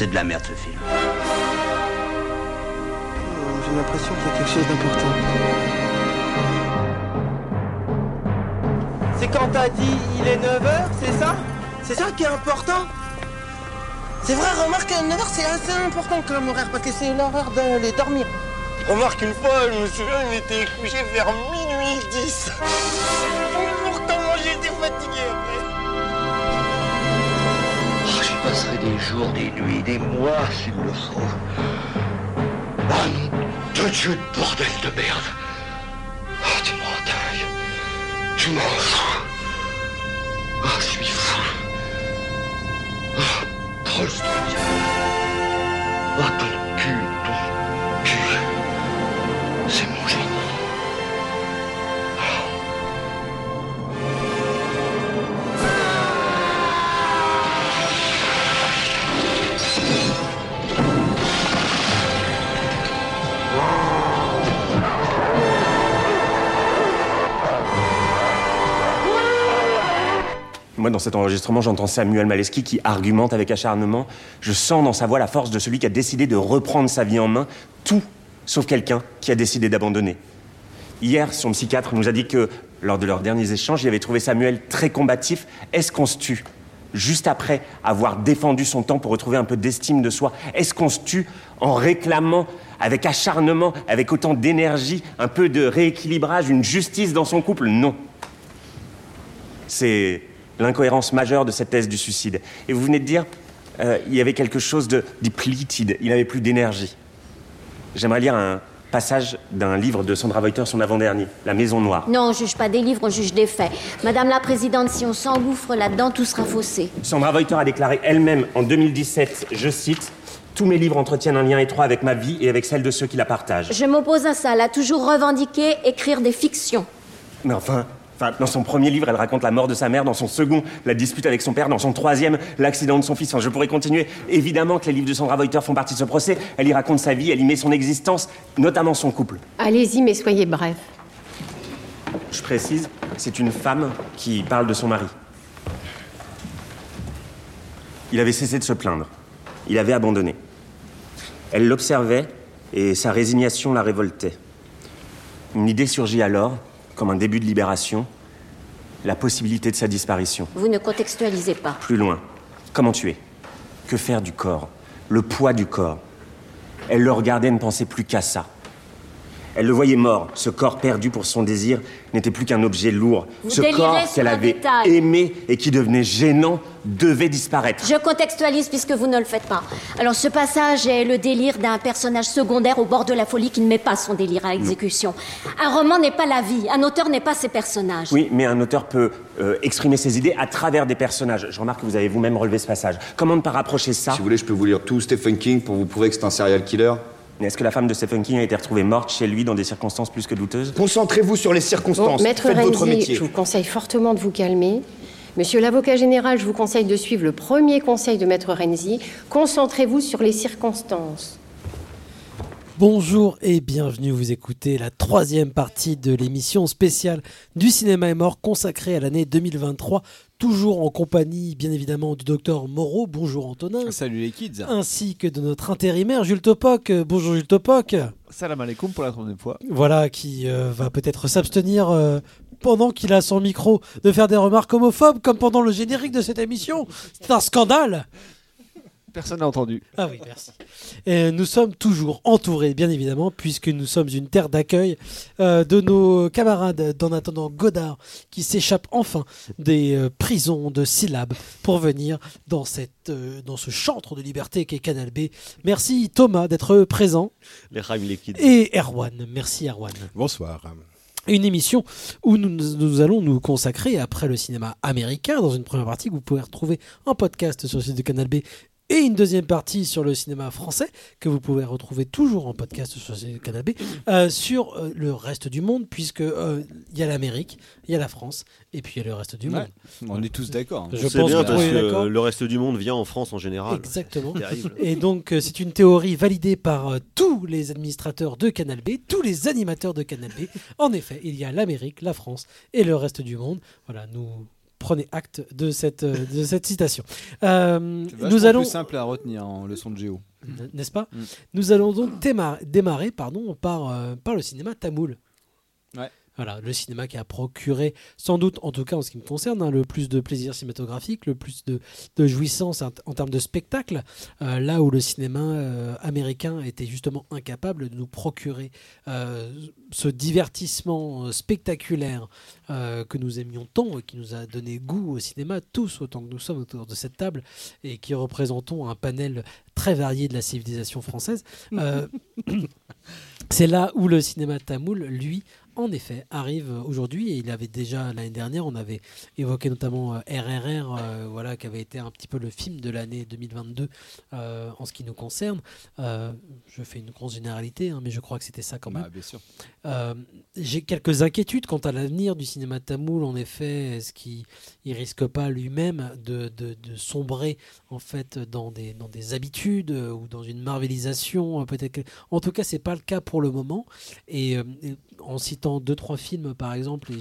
c'est de la merde ce film. J'ai l'impression qu'il y a quelque chose d'important. C'est quand t'as dit il est 9h, c'est ça? C'est ça qui est important? C'est vrai, remarque, 9h c'est assez important comme horaire parce que c'est l'heure d'aller dormir. Remarque, une fois, je me souviens, il était couché vers minuit 10. Des jours, des nuits, des mois s'il le faut. Ah non, de Dieu de bordel de merde. Ah, tu m'en dingue. Tu m'en fous. Ah, je suis fou. Ah, Ah, Moi, dans cet enregistrement, j'entends Samuel Maleski qui argumente avec acharnement. Je sens dans sa voix la force de celui qui a décidé de reprendre sa vie en main, tout sauf quelqu'un qui a décidé d'abandonner. Hier, son psychiatre nous a dit que, lors de leurs derniers échanges, il avait trouvé Samuel très combatif. Est-ce qu'on se tue Juste après avoir défendu son temps pour retrouver un peu d'estime de soi, est-ce qu'on se tue en réclamant avec acharnement, avec autant d'énergie, un peu de rééquilibrage, une justice dans son couple? Non. C'est l'incohérence majeure de cette thèse du suicide. Et vous venez de dire, euh, il y avait quelque chose de depleted, il n'avait plus d'énergie. J'aimerais lire un passage d'un livre de Sandra Reuter, son avant-dernier, La Maison Noire. Non, on juge pas des livres, on juge des faits. Madame la Présidente, si on s'engouffre là-dedans, tout sera faussé. Sandra Reuter a déclaré elle-même en 2017, je cite, Tous mes livres entretiennent un lien étroit avec ma vie et avec celle de ceux qui la partagent. Je m'oppose à ça. Elle a toujours revendiqué écrire des fictions. Mais enfin, enfin, dans son premier livre, elle raconte la mort de sa mère, dans son second, la dispute avec son père, dans son troisième, l'accident de son fils. Enfin, je pourrais continuer. Évidemment que les livres de Sandra Reuter font partie de ce procès. Elle y raconte sa vie, elle y met son existence, notamment son couple. Allez-y, mais soyez bref. Je précise, c'est une femme qui parle de son mari. Il avait cessé de se plaindre. Il avait abandonné. Elle l'observait et sa résignation la révoltait. Une idée surgit alors, comme un début de libération, la possibilité de sa disparition. Vous ne contextualisez pas. Plus loin, comment tuer? Que faire du corps? Le poids du corps. Elle le regardait et ne pensait plus qu'à ça. Elle le voyait mort. Ce corps perdu pour son désir n'était plus qu'un objet lourd. Vous Ce corps qu'elle avait détail. aimé et qui devenait gênant devait disparaître. Je contextualise puisque vous ne le faites pas. Alors ce passage est le délire d'un personnage secondaire au bord de la folie qui ne met pas son délire à exécution. Un roman n'est pas la vie, un auteur n'est pas ses personnages. Oui, mais un auteur peut euh, exprimer ses idées à travers des personnages. Je remarque que vous avez vous-même relevé ce passage. Comment ne pas rapprocher ça? Si vous voulez, je peux vous lire tout Stephen King pour vous prouver que c'est un serial killer. Mais Est-ce que la femme de Stephen King a été retrouvée morte chez lui dans des circonstances plus que douteuses? Concentrez-vous sur les Bon, circonstances. Maître Faites votre Renzi, métier. je vous conseille fortement de vous calmer. Monsieur l'avocat général, je vous conseille de suivre le premier conseil de Maître Renzi. Concentrez-vous sur les circonstances. Bonjour et bienvenue, vous écoutez la troisième partie de l'émission spéciale du cinéma est mort consacrée à l'année 2023, toujours en compagnie bien évidemment du docteur Moreau, bonjour Antonin, Salut les kids. ainsi que de notre intérimaire Jules Topoc, bonjour Jules Topoc, Salam alaikum pour la troisième fois. voilà qui euh, va peut-être s'abstenir euh, pendant qu'il a son micro de faire des remarques homophobes comme pendant le générique de cette émission, c'est un scandale Personne n'a entendu. Ah oui, merci. Et nous sommes toujours entourés, bien évidemment, puisque nous sommes une terre d'accueil euh, de nos camarades d'en attendant Godard, qui s'échappent enfin des euh, prisons de syllabes pour venir dans, cette, euh, dans ce chantre de liberté qu'est Canal B. Merci Thomas d'être présent. Les rames, les kids. Et Erwan, merci Erwan. Bonsoir. Une émission où nous, nous allons nous consacrer après le cinéma américain dans une première partie que vous pouvez retrouver en podcast sur le site de Canal B et une deuxième partie sur le cinéma français que vous pouvez retrouver toujours en podcast sur ce canapé euh, sur euh, le reste du monde puisque euh, il y a l'Amérique, il y a la France et puis il y a le reste du monde. On est tous d'accord. Je pense bien que parce que le reste du monde vient en France en général. Exactement. Et donc, euh, c'est une théorie validée par euh, tous les administrateurs de Canal B, tous les animateurs de Canal B. En effet, il y a l'Amérique, la France et le reste du monde. Voilà, nous prenez acte de cette, euh, de cette citation. Euh, nous allons, plus simple à retenir en leçon de géo. n'est-ce pas Mm. Nous allons donc démarrer, démarrer pardon, par, euh, par le cinéma tamoul. Ouais. Voilà, le cinéma qui a procuré, sans doute, en tout cas en ce qui me concerne, hein, le plus de plaisir cinématographique, le plus de, de jouissance en, termes de spectacle, euh, là où le cinéma euh, américain était justement incapable de nous procurer euh, ce divertissement spectaculaire que nous aimions tant et qui nous a donné goût au cinéma, tous autant que nous sommes autour de cette table et qui représentons un panel très varié de la civilisation française. C'est là où le cinéma tamoul, lui, en effet, arrive aujourd'hui. Et il avait déjà l'année dernière, on avait évoqué notamment euh, RRR, euh, voilà, qui avait été un petit peu le film de l'année 2022 euh, en ce qui nous concerne. Euh, je fais une grosse généralité, hein, mais je crois que c'était ça quand même. Bah, bien sûr. Euh, J'ai quelques inquiétudes quant à l'avenir du cinéma tamoul. En effet, est-ce qu'il ne risque pas lui-même de, de- de sombrer en fait dans des, dans des habitudes euh, ou dans une marvelisation euh, Peut-être. En tout cas, c'est pas le cas pour le moment. Et, euh, et en citant deux trois films par exemple, et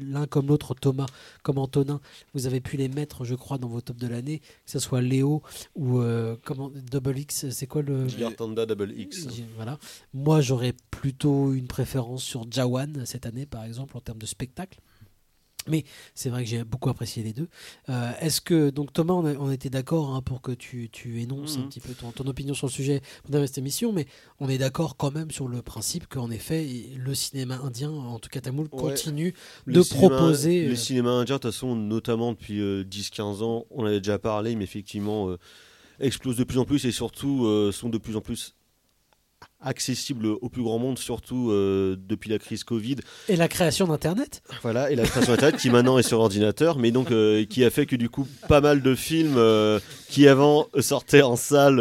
l'un comme l'autre, Thomas comme Antonin, vous avez pu les mettre, je crois, dans vos tops de l'année, que ce soit Léo ou euh, comment Double X. C'est quoi le Gilbertanda Double X. Voilà. Moi, j'aurais plutôt une préférence sur Jawan cette année, par exemple, en termes de spectacle. Mais c'est vrai que j'ai beaucoup apprécié les deux. Euh, Est-ce que, donc Thomas, on, a- on était d'accord hein, pour que tu, tu énonces un Mhm. petit peu ton, ton opinion sur le sujet pendant cette émission, mais on est d'accord quand même sur le principe qu'en effet, le cinéma indien, en tout cas tamoul, Ouais. continue Le de cinéma- proposer. Le euh, cinéma indien, de toute façon, notamment depuis euh, 10-15 ans, on en avait déjà parlé, mais effectivement, euh, explose de plus en plus et surtout sont de plus en plus accessibles au plus grand monde, surtout euh, depuis la crise Covid. Et la création d'Internet Voilà, et la création Internet qui maintenant est sur ordinateur, mais donc euh, qui a fait que du coup pas mal de films euh, qui avant sortaient en salle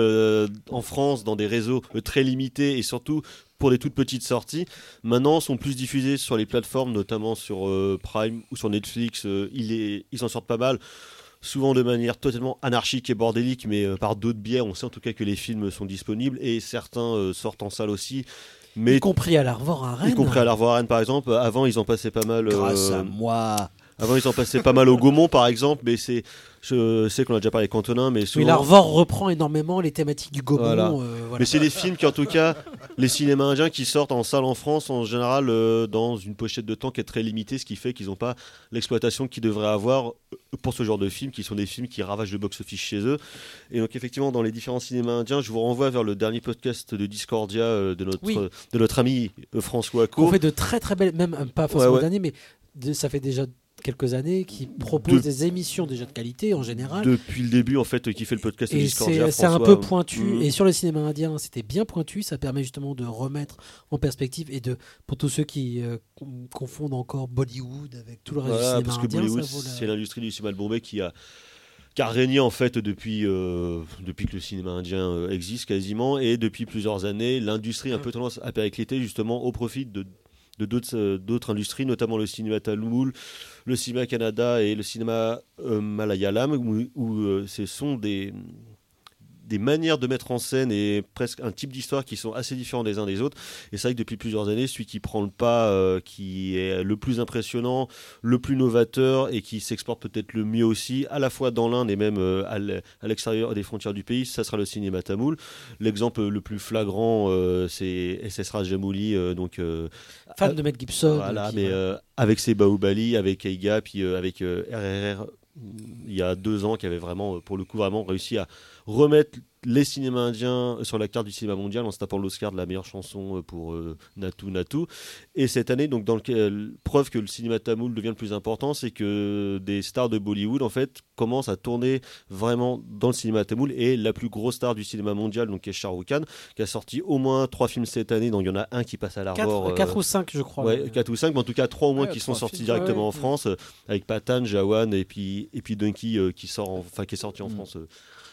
en France dans des réseaux très limités et surtout pour des toutes petites sorties, maintenant sont plus diffusés sur les plateformes, notamment sur Prime ou sur Netflix. il est- ils en sortent pas mal. Souvent de manière totalement anarchique et bordélique, mais euh, par d'autres biais, on sait en tout cas que les films sont disponibles et certains euh, sortent en salle aussi. Mais y compris à l'Arvor à Rennes. y compris à l'Arvoir à Rennes par exemple. Avant, ils en passaient pas mal. Grâce euh, à moi. Avant, ils en passaient pas mal au Gaumont, par exemple, mais c'est, je sais qu'on a déjà parlé avec Antonin, mais souvent. Oui, l'Arvor reprend énormément les thématiques du Gaumont. Voilà. euh, voilà. Mais c'est des films qui, en tout cas, les cinémas indiens qui sortent en salle en France, en général, euh, dans une pochette de temps qui est très limitée, ce qui fait qu'ils n'ont pas l'exploitation qu'ils devraient avoir euh, pour ce genre de films, qui sont des films qui ravagent le box-office chez eux. Et donc, effectivement, dans les différents cinémas indiens, je vous renvoie vers le dernier podcast de Discordia euh, de, notre, Oui. de notre ami François Co. fait de très très belles, même pas forcément Ouais, ouais. d'années, mais de- ça fait déjà quelques années qui propose De- des émissions déjà de qualité en général. Depuis le début, en fait, qui fait le podcast Et Discordia. c'est un peu pointu. Mhm. Et sur le cinéma indien, c'était bien pointu. Ça permet justement de remettre en perspective et de pour tous ceux qui euh, con- confondent encore Bollywood avec tout le reste Voilà, du cinéma parce que indien. Bollywood, la- c'est l'industrie du cinéma de Bombay qui a, qui a régné en fait depuis, euh, depuis que le cinéma indien euh, existe quasiment et depuis plusieurs années, l'industrie a un peu tendance à péricliter justement au profit de euh, d'autres industries, notamment le cinéma tamoul, le cinéma Canada et le cinéma euh, malayalam, où, où, euh, ce sont des des manières de mettre en scène et presque un type d'histoire qui sont assez différents des uns des autres. Et c'est vrai que depuis plusieurs années, celui qui prend le pas, euh, qui est le plus impressionnant, le plus novateur et qui s'exporte peut-être le mieux aussi, à la fois dans l'Inde et même euh, à l'extérieur des frontières du pays, ça sera le cinéma tamoul. L'exemple le plus flagrant, euh, c'est SS Rajamouli, euh, donc euh, Fan de Mel Gibson. voilà, mais euh, avec ses Baobali, avec Eiga, puis euh, avec euh, RRR, il y a deux ans, qui avait vraiment, euh, pour le coup, vraiment réussi à remettre les cinémas indiens sur la carte du cinéma mondial en se tapant l'Oscar de la meilleure chanson euh, pour euh, Natu Natu. Et cette année, donc, dans lequel, preuve que le cinéma tamoul devient le plus important, c'est que des stars de Bollywood, en fait, commencent à tourner vraiment dans le cinéma tamoul. Et la plus grosse star du cinéma mondial, donc, qui est Shah Rukh Khan, qui a sorti au moins trois films cette année. Donc, il y en a un qui passe à l'Arvor. 4, euh, ou 5, je crois. Ouais, 4 ou 5, mais en tout cas 3 au moins Ouais, qui sont trois sortis films. directement Ouais, en. France, euh, avec Patan, Jawan et puis, et puis euh, qui, sort en- enfin, qui est sorti en Mm. France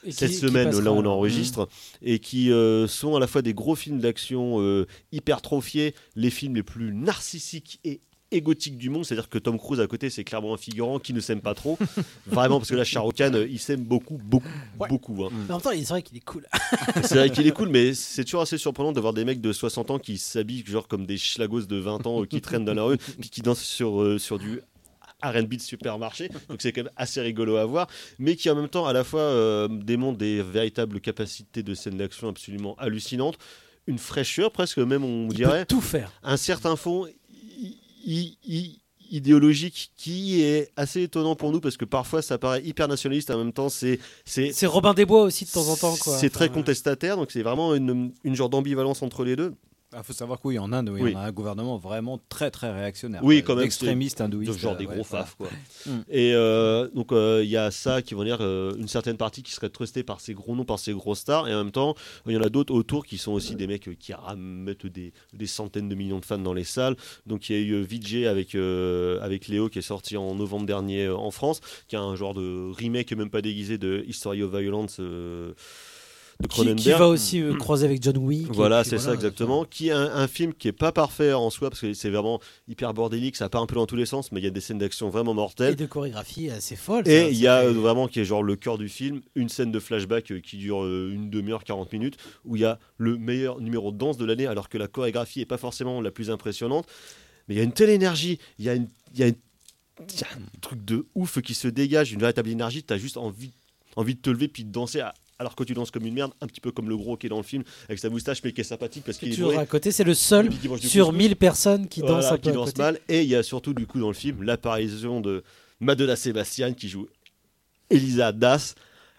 Et cette semaine, là où on enregistre, et qui euh, sont à la fois des gros films d'action euh, hypertrophiés, les films les plus narcissiques et égotiques du monde, c'est-à-dire que Tom Cruise à côté c'est clairement un figurant qui ne s'aime pas trop, vraiment parce que là Khan euh, il s'aime beaucoup, beaucoup, beaucoup. hein. Mais en même temps, c'est vrai qu'il est cool. C'est vrai qu'il est cool, mais c'est toujours assez surprenant de voir des mecs de 60 ans qui s'habillent genre comme des schlagos de 20 ans euh, qui traînent dans la rue, puis qui dansent sur, euh, sur du R&B de supermarché. Donc c'est quand même assez rigolo à voir, mais qui en même temps à la fois euh, démontre des véritables capacités de scène d'action absolument hallucinantes, une fraîcheur presque même on Il dirait, tout faire. un certain fond i- i- i- idéologique qui est assez étonnant pour nous parce que parfois ça paraît hyper nationaliste en même temps c'est c'est C'est Robin des Bois aussi de temps en temps. quoi. c'est très contestataire, donc c'est vraiment une, une genre d'ambivalence entre les deux. Il Ah, faut savoir que oui, en Inde, oui, Oui. on a un gouvernement vraiment très très réactionnaire. Oui, quand même, D'extrémistes c'est- hindouistes. genre des euh, gros voilà. faf, quoi. Mm. Et euh, donc euh, il y a ça qui vont dire euh, une certaine partie qui serait trustée par ces gros noms, par ces gros stars, et en même temps il y en a d'autres autour qui sont aussi des mecs qui mettent des, des centaines de millions de fans dans les salles. Donc il y a eu VJ avec avec Léo qui est sorti en novembre dernier en France, qui a un genre de remake même pas déguisé de History of Violence. De Qui, Cronenberg. qui va aussi euh, croiser avec John Wick. et Voilà, c'est ça exactement. Qui est un, un film qui est pas parfait en soi parce que c'est vraiment hyper bordélique, ça part un peu dans tous les sens, mais il y a des scènes d'action vraiment Et mortelles. de chorégraphie assez folle. Et il y a euh, vraiment qui est genre le cœur du film, une scène de flashback euh, qui dure une demi-heure, 40 minutes, où il y a le meilleur numéro de danse de l'année, alors que la chorégraphie est pas forcément la plus impressionnante. Mais il y a une telle énergie, il y a, une, il y a une- il y a un truc de ouf qui se dégage, une véritable énergie, tu as juste envie, envie de te lever puis de danser. à- alors que tu danses comme une merde, un petit peu comme le gros qui est dans le film, avec sa moustache, mais qui est sympathique parce qui qu'il est toujours à côté. C'est le seul sur couscous. 1000 personnes qui Voilà, dansent un peu qui danse côté. mal. Et il y a surtout du coup dans le film l'apparition de Madonna Sébastien qui joue Elisa Das.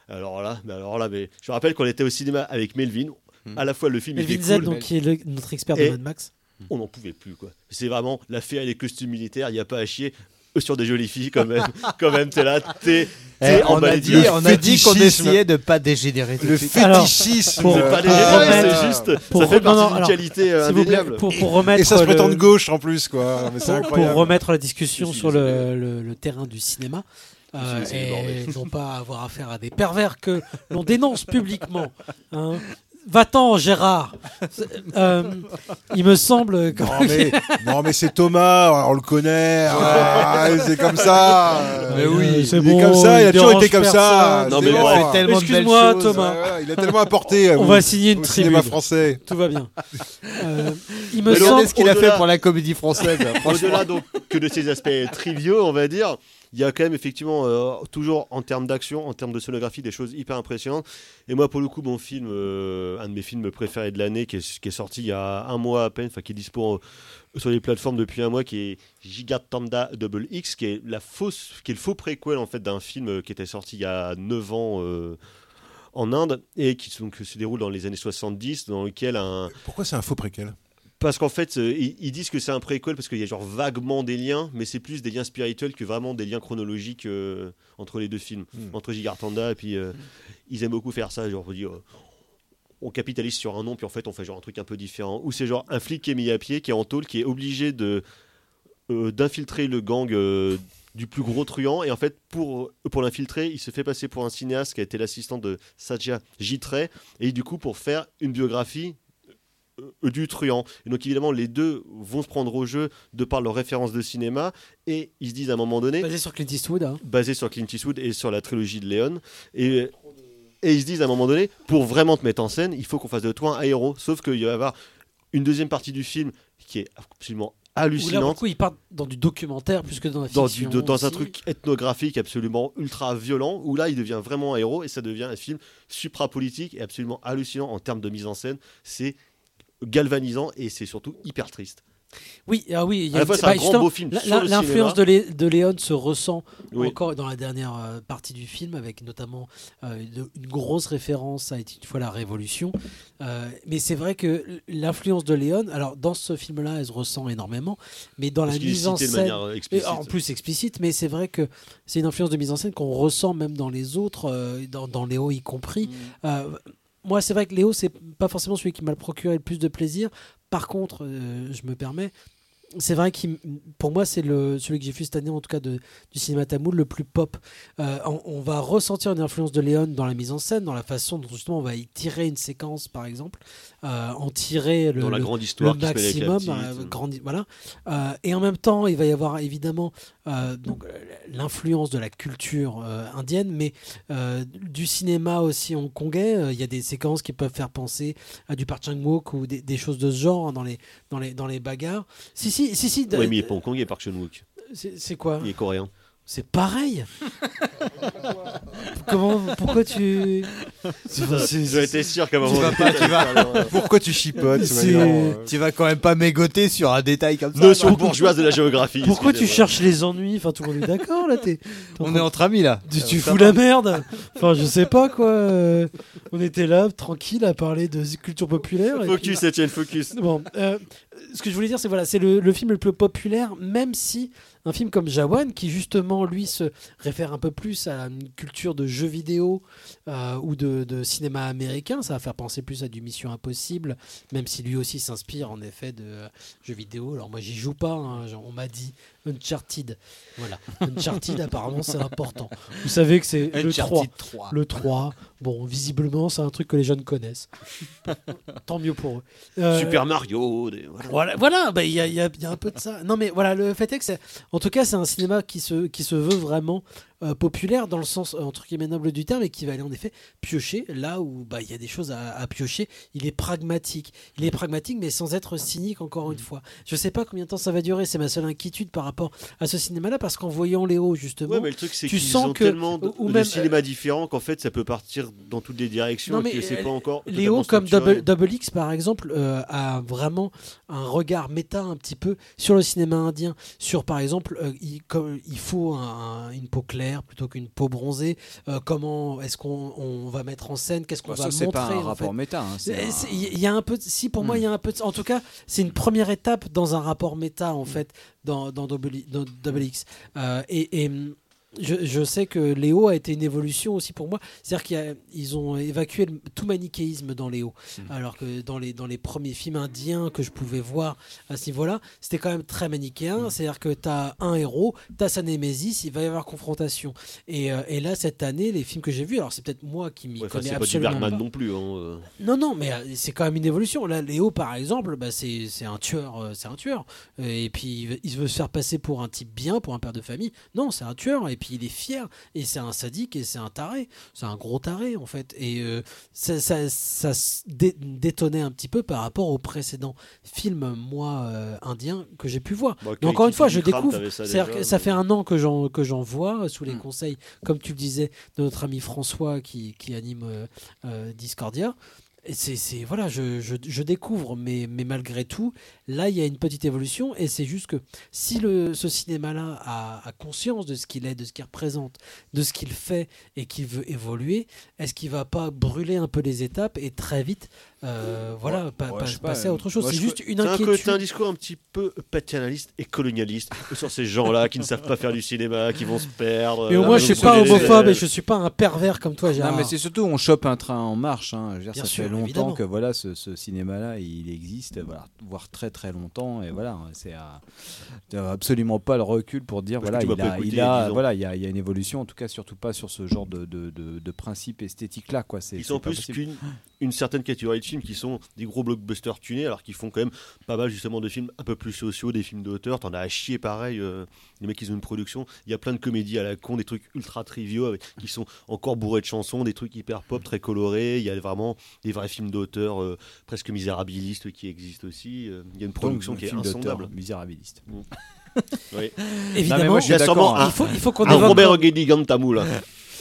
Alors là, mais alors là, mais je me rappelle qu'on était au cinéma avec Melvin. À la fois le film Melvin était Z, cool, donc, qui est le- notre expert de Mad Max. on n'en pouvait plus quoi. C'est vraiment l'affaire et les costumes militaires. Il n'y a pas à chier. Sur des jolies filles quand même. quand même, t'es là, t'es Eh, on, a dit, on a dit qu'on essayait de pas dégénérer. Le fétichisme. pour- C'est pas remettre- c'est juste. pour ça fait non, partie non, d'une qualité euh, indéniable. pour, pour remettre Et ça se prétend de gauche en plus, quoi. Mais c'est pour, incroyable. pour remettre la discussion sur le, le- le terrain du cinéma. euh, et non pas avoir affaire à des pervers que l'on dénonce publiquement. hein. Va-t'en, Gérard. Euh, il me semble que. Non mais, non, mais c'est Thomas, on le connaît. ah, c'est comme ça. Mais oui, c'est il est bon, comme ça, il a toujours été comme ça. Non, mais bon. belles Excuse-moi. Thomas. Ouais, il a tellement apporté. On au- va signer une tribune. cinéma français. Tout va bien. Euh, il me Mais semble. Regardez ce qu'il a fait pour la comédie française. Au-delà donc que de ces aspects triviaux, on va dire, il y a quand même effectivement euh, toujours en termes d'action, en termes de sonographie, des choses hyper impressionnantes. Et moi, pour le coup, mon film, euh, un de mes films préférés de l'année, qui est, sorti il y a un mois à peine, enfin qui est dispo euh, sur les plateformes depuis un mois, qui est Gigatanda Double X, qui est le faux préquel en fait d'un film qui était sorti il y a 9 ans. en Inde et qui donc, se déroule dans les années 70 dans lequel un, Pourquoi c'est un faux préquel? Parce qu'en fait, euh, ils, ils disent que c'est un préquel parce qu'il y a genre vaguement des liens, mais c'est plus des liens spirituels que vraiment des liens chronologiques euh, entre les deux films, Hmm. entre Gigartanda et puis euh, ils aiment beaucoup faire ça, genre on dit, euh, on capitalise sur un nom puis en fait on fait genre un truc un peu différent. Ou c'est genre un flic qui est mis à pied, qui est en tôle, qui est obligé de d'infiltrer le gang. du plus gros truand et en fait pour, pour l'infiltrer il se fait passer pour un cinéaste qui a été l'assistant de Satya Jitray et du coup pour faire une biographie du truand. Et donc évidemment, les deux vont se prendre au jeu de par leur référence de cinéma et ils se disent à un moment donné, Basé sur Clint Eastwood. hein. basé sur Clint Eastwood et sur la trilogie de Léon, et, et ils se disent à un moment donné, pour vraiment te mettre en scène, il faut qu'on fasse de toi un héros. Sauf qu'il va y avoir une deuxième partie du film qui est absolument Où là, pour le hallucinante. coup, il part dans du documentaire plus que dans la Dans, fiction. du- de- dans un truc ethnographique absolument ultra violent, où là il devient vraiment un héros et ça devient un film supra-politique et absolument hallucinant en termes de mise en scène. C'est galvanisant et c'est surtout hyper triste. Oui, ah oui, il y a fois, un bah, grand beau film L'influence de, cinéma. Lé- de Léon se ressent Oui. encore dans la dernière euh, partie du film, avec notamment euh, une, une grosse référence à une fois la Révolution. Euh, mais c'est vrai que l'influence de Léon, alors dans ce film-là, elle se ressent énormément, mais dans Parce la mise en scène, et en plus explicite, mais c'est vrai que c'est une influence de mise en scène qu'on ressent même dans les autres, dans, dans Léo y compris. Mm. Moi, c'est vrai que Léo, c'est pas forcément celui qui m'a procuré le plus de plaisir. Par contre, euh, je me permets, c'est vrai que pour moi, c'est celui que j'ai vu cette année, en tout cas de, du cinéma tamoul, le plus pop. Euh, on, on va ressentir une influence de Léon dans la mise en scène, dans la façon dont justement on va y tirer une séquence, par exemple, euh, en tirer le, Dans la le- grande histoire le qui se mêle avec la maximum, petite. euh, grandi- voilà. Et en même temps, il va y avoir évidemment donc euh, l'influence de la culture euh, indienne, mais euh, du cinéma aussi hongkongais. Euh, Il y a des séquences qui peuvent faire penser à du Park Chan-wook ou des, des choses de ce genre hein, dans les dans les dans les bagarres. Si si si si. Oui, mais il est pas hongkongais, Park Chan-wook. C'est quoi? Il est coréen. C'est pareil. Comment Pourquoi tu J'aurais été sûr qu'à un moment Tu vas donné, pas- tu vas- Pourquoi tu chipotes C'est- euh. Tu vas quand même pas mégoter sur un détail comme ça. Notion bourgeoise de la géographie. Pourquoi tu excusez-moi. cherches les ennuis Enfin, tout le monde est d'accord là. t'es- On est entre amis là. Tu, tu Ça fous la merde. Enfin, je sais pas quoi. euh, on était là, tranquille, à parler de culture populaire. et Focus, puis- Étienne, focus. Bon, euh, ce que je voulais dire, c'est voilà, c'est le, le film le plus populaire, même si un film comme Jawan, qui justement lui se réfère un peu plus à une culture de jeux vidéo euh, ou de, cinéma américain, ça va faire penser plus à du Mission Impossible, même si lui aussi s'inspire en effet de jeux vidéo. Alors moi, j'y joue pas. hein, on m'a dit Uncharted. Voilà, Uncharted apparemment c'est important. Vous savez que c'est le Uncharted 3. 3. Le 3. Bon, visiblement, c'est un truc que les jeunes connaissent. Tant mieux pour eux. Euh, Super Mario. des- voilà. voilà, voilà, bah, il y, a, il y a- il y a un peu de ça. Non, mais voilà, le fait est que, c'est- en tout cas, c'est un cinéma qui se, qui se veut vraiment euh, populaire dans le sens, euh, entre guillemets, noble du terme et qui va aller en effet piocher là où bah, il y a des choses à, à piocher. Il est pragmatique. Il est pragmatique, mais sans être cynique, encore une fois. Je sais pas combien de temps ça va durer, c'est ma seule inquiétude par rapport à ce cinéma-là, parce qu'en voyant Léo, justement, Ouais, mais le truc, c'est tu sens ont que. tellement de, ou de même, cinéma différents qu'en fait, ça peut partir dans toutes les directions Non, et que c'est euh, pas encore. Léo, comme. Double, Double X, par exemple, euh, a vraiment un regard méta un petit peu sur le cinéma indien. Sur, par exemple, euh, il, comme, il faut un- un- une peau claire plutôt qu'une peau bronzée. Euh, comment est-ce qu'on on va mettre en scène? Qu'est-ce qu'on Bah, va ça, c'est montrer pas un en rapport fait? méta, hein, c'est C'est- un- c'est- Il y a un peu. de- Si, pour moi, Hmm. il y a un peu. de- En tout cas, c'est une première étape dans un rapport méta, en fait, dans, dans, Double, dans Double X. Euh, et. et, je, je sais que Léo a été une évolution aussi pour moi. C'est-à-dire qu'ils ont évacué le- tout manichéisme dans Léo. Alors que dans les, dans les premiers films indiens que je pouvais voir à ce niveau-là, c'était quand même très manichéen. C'est-à-dire que tu as un héros, tu as sa némésis, il va y avoir confrontation. Et, euh, et là, cette année, les films que j'ai vus, alors c'est peut-être moi qui m'y Ouais, connais c'est pas du absolument Bergman pas. non plus. hein, euh. Non, non, mais euh, c'est quand même une évolution. Là, Léo, par exemple, bah, c'est un tueur, c'est un tueur. Et puis il veut, il veut se faire passer pour un type bien, pour un père de famille. Non, c'est un tueur. Et puis il est fier. Et c'est un sadique et c'est un taré. C'est un gros taré en fait. Et euh, ça, ça, ça se dé- détonnait un petit peu par rapport aux précédents films moi euh, indiens que j'ai pu voir. Bon, encore une fois, je découvre. ça C'est-à-dire déjà, que ça fait un an que j'en que j'en vois sous Hmm. les conseils, comme tu le disais, de notre ami François qui, qui anime euh, euh, Discordia. C'est, voilà, je, je, je découvre, mais, mais malgré tout, là, il y a une petite évolution, et c'est juste que si le, ce cinéma-là a, a conscience de ce qu'il est, de ce qu'il représente, de ce qu'il fait, et qu'il veut évoluer, est-ce qu'il va pas brûler un peu les étapes et très vite, euh, voilà, Ouais, pa- pas, passer à autre chose moi, C'est juste une c'est un inquiétude. côté- un discours un petit peu paternaliste et colonialiste sur ces gens-là qui ne savent pas faire du cinéma, qui vont se perdre. Mais au euh, moins, je suis pas homophobe et je suis pas un pervers comme toi, Gérard. Non, mais c'est surtout on chope un train en marche. hein. Je veux dire, Bien ça sûr, fait longtemps évidemment. que voilà, ce, ce cinéma-là, il existe, voilà, voire très très longtemps. Et voilà, c'est à- t'as absolument pas le recul pour dire Parce voilà, il a, écouter il il y a a, 10 ans. voilà, il y a, il y a une évolution. En tout cas, surtout pas sur ce genre de, de, de, de principe esthétique là, quoi. C'est Ils sont c'est plus qu'une une certaine catégorie de films qui sont des gros blockbusters tunés, alors qu'ils font quand même pas mal justement de films un peu plus sociaux, des films d'auteur. T'en as à chier pareil. euh, les mecs, ils ont une production. Il y a plein de comédies à la con, des trucs ultra triviaux avec- qui sont encore bourrés de chansons, des trucs hyper pop, très colorés. Il y a vraiment des vrais films d'auteur euh, presque misérabilistes qui existent aussi. Euh, Il y a une production Donc, qui est insondable. misérabiliste. Mm. Oui. Évidemment, Non, mais moi, je suis il y a d'accord, sûrement hein. un, il faut, il faut qu'on un évoque- Robert Guédi Gantamou là.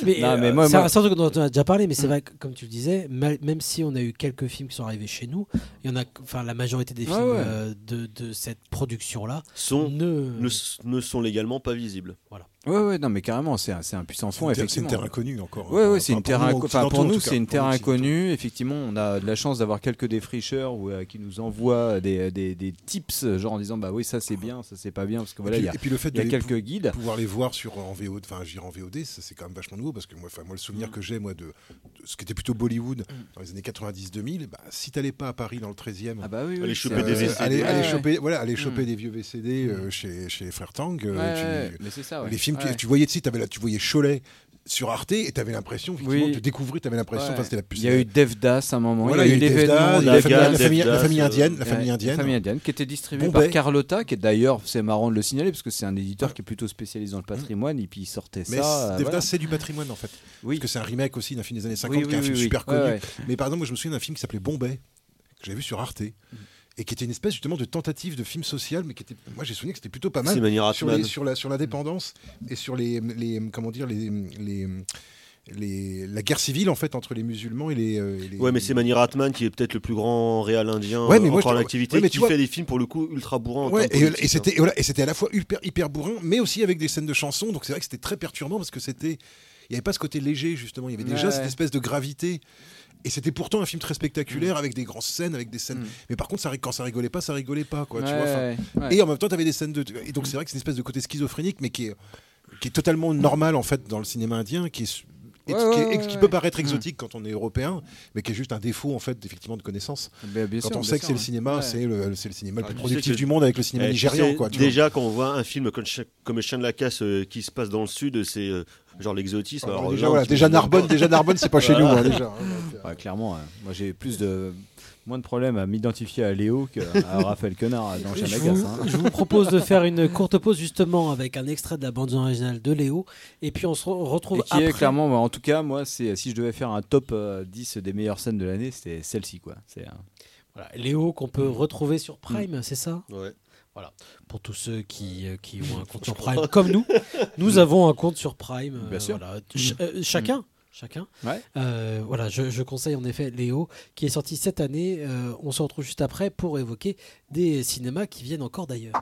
Mais, Non, euh, mais moi- c'est moi- un- truc dont on a déjà parlé, mais c'est vrai que, comme tu le disais, mal- même si on a eu quelques films qui sont arrivés chez nous, il y en a, enfin, la majorité des Ouais, films ouais. euh, de, de cette production-là Sont, ne, ne, ne sont légalement pas visibles. Voilà. Ouais, ouais, non, mais carrément, c'est un, c'est un puissant fond, C'est une terre- inconnue encore. Ouais, Enfin, ouais, c'est une pour terre nous, inco- enfin, pour nous, c'est une terre inconnue. Effectivement, on a de la chance d'avoir quelques défricheurs ou, euh, qui nous envoient des, des, des tips, genre en disant bah oui, ça c'est bien, ça c'est pas bien, parce que voilà, et, il puis, y a, et puis le fait y a de quelques pou- guides. pouvoir les voir sur en VOD, enfin je dirais en VOD, ça c'est quand même vachement nouveau parce que moi, enfin moi le souvenir Mm. que j'ai moi de, de ce qui était plutôt Bollywood dans les années 90-2000, bah, si t'allais pas à Paris dans le 13e, Ah bah oui, oui, Aller choper des VCD. aller, aller Ouais, choper, voilà, aller Mm. choper des vieux VCD euh, chez, chez les frères Tang, euh, Ouais, tu- ouais, mais c'est ça, ouais. les films tu voyais, tu là, tu voyais Cholet sur Arte et t'avais l'impression effectivement Oui. de découvrir, t'avais l'impression, Ouais. enfin c'était la plus. Il y a eu Devdas à un moment, Voilà, il y a eu Devdas, la famille- Dagan, la famille- la Devdas, famille indienne, la famille indienne. famille indienne, qui était distribuée Bombay. par Carlotta, qui est d'ailleurs, c'est marrant de le signaler, parce que c'est un éditeur qui est plutôt spécialisé dans le patrimoine, et puis il sortait Mais ça. Devdas, voilà. c'est du patrimoine en fait. Oui. Parce que c'est un remake aussi d'un film des années 50 Oui, qui est un film super connu. Mais par exemple, moi je me souviens d'un film qui s'appelait Bombay, que j'avais vu sur Arte. Et qui était une espèce justement de tentative de film social, mais qui était, moi j'ai souvenir que c'était plutôt pas mal sur, les- sur la sur l'indépendance et sur les, les comment dire les, les, les- la guerre civile en fait entre les musulmans et les, euh, les- Ouais, mais c'est Mani Ratman qui est peut-être le plus grand réal indien Ouais, mais euh, moi, encore en activité, ouais, mais qui tu vois- fait des films pour le coup ultra bourrins. en Ouais, et, politiques, et c'était hein. voilà, et c'était à la fois hyper, hyper bourrin, mais aussi avec des scènes de chansons. Donc c'est vrai que c'était très perturbant parce que c'était, il n'y avait pas ce côté léger justement. Il y avait déjà Ouais, cette espèce de gravité. Et c'était pourtant un film très spectaculaire avec des grandes scènes, avec des scènes. Mm. Mais par contre, ça, quand ça rigolait pas, ça rigolait pas, quoi. tu vois, ouais. Et en même temps, tu avais des scènes de. Et donc c'est vrai que c'est une espèce de côté schizophrénique, mais qui est, qui est totalement normal en fait dans le cinéma indien, qui est et Ouais, qui, est- ouais, peut paraître Mm. exotique quand on est européen, mais qui est juste un défaut en fait effectivement de connaissance. Bien quand sûr, on sait que c'est le cinéma, Ouais. c'est le, c'est le cinéma le Ah, plus productif du monde avec le cinéma Eh, tu nigérian, sais, quoi. tu vois. déjà, quand on voit un film comme, Chien de la Casse euh, qui se passe dans le sud, c'est euh, genre l'exotisme. Alors, déjà, là, voilà, déjà Narbonne, déjà Narbonne, c'est pas chez nous, hein, déjà. Clairement, ouais. moi j'ai plus de moins de problèmes à m'identifier à Léo qu'à Raphaël Quenard dans Je vous, je vous propose de faire une courte pause justement avec un extrait de la bande originale de Léo et puis on se re- retrouve Et qui après. est clairement, moi, en tout cas, moi, c'est si je devais faire un top euh, 10 des meilleures scènes de l'année, c'était celle-ci, quoi. C'est euh, Voilà, Léo qu'on peut retrouver sur Prime, c'est ça? Ouais. Voilà. Pour tous ceux qui, euh, qui ont un compte sur Prime, comme nous, nous avons un compte sur Prime. euh, Bien sûr. voilà. Ch- euh, chacun. Chacun. Ouais. Euh, voilà, je, je conseille en effet Léo, qui est sorti cette année. Euh, on se retrouve juste après pour évoquer des cinémas qui viennent encore d'ailleurs.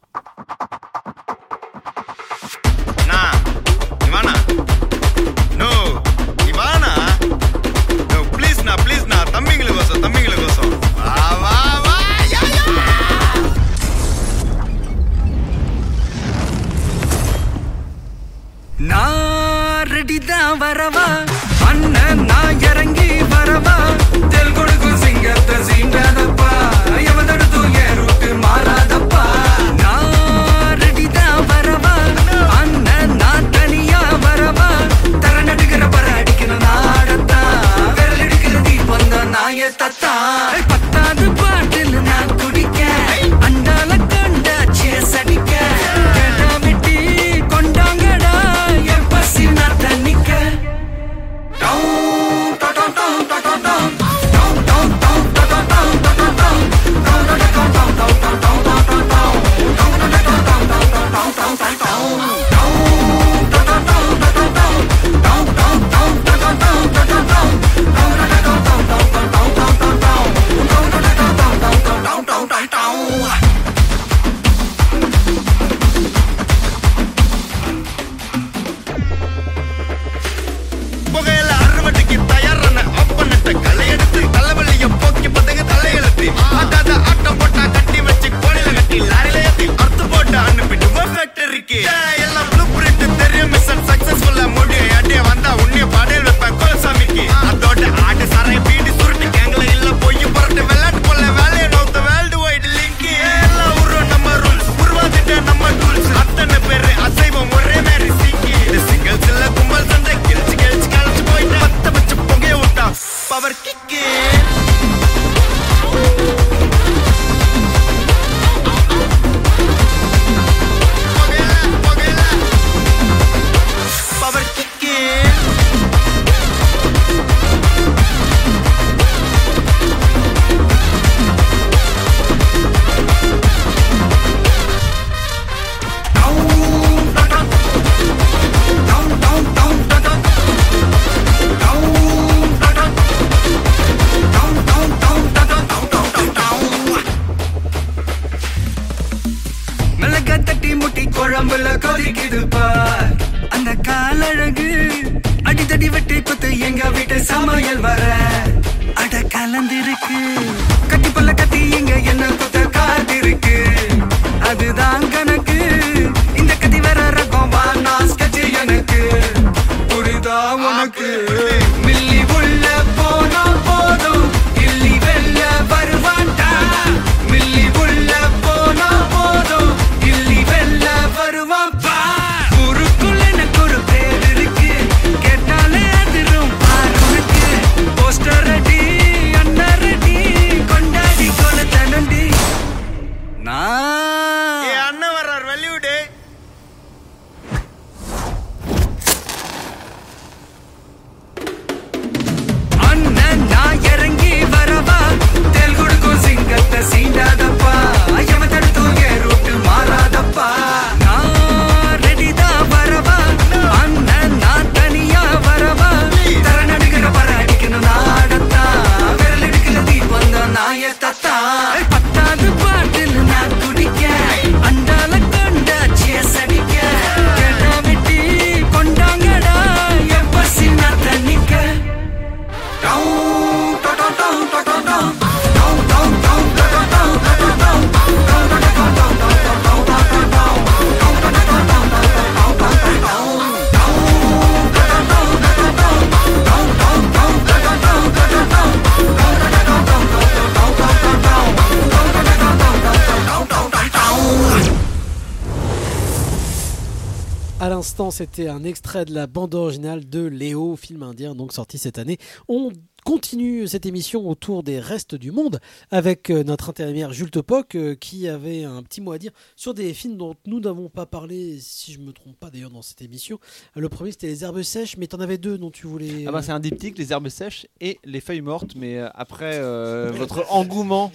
L'instant, c'était un extrait de la bande originale de Léo, film indien, donc sorti cette année. On continue cette émission autour des restes du monde avec euh, notre intérimaire Jules Topoc euh, qui avait un petit mot à dire sur des films dont nous n'avons pas parlé, si je me trompe pas d'ailleurs dans cette émission. Euh, Le premier c'était Les Herbes Sèches, mais tu en avais deux dont tu voulais. Ah bah, c'est un diptyque, les herbes sèches et les feuilles mortes, mais après euh, votre engouement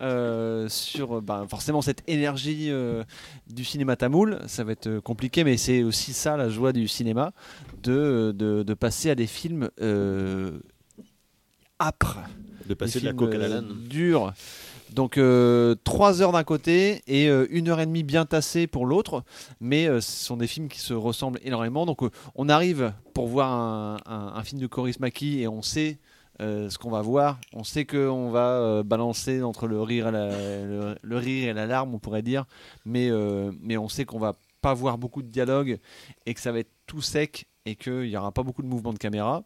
euh, sur euh, bah, forcément cette énergie euh, du cinéma tamoul, ça va être euh, compliqué, mais c'est aussi ça la joie du cinéma, de, de, de passer à des films euh, âpres. De passer Des de la coque à la euh, durs. Donc euh, trois heures d'un côté et euh, une heure et demie bien tassée pour l'autre, mais euh, ce sont des films qui se ressemblent énormément. Donc euh, on arrive pour voir un, un- un film de Coris Maki et on sait euh, ce qu'on va voir. On sait qu'on va euh, balancer entre le rire, et la, le, le rire et la larme, on pourrait dire, mais, euh, mais on sait qu'on va pas voir beaucoup de dialogue et que ça va être tout sec et qu'il n'y aura pas beaucoup de mouvements de caméra.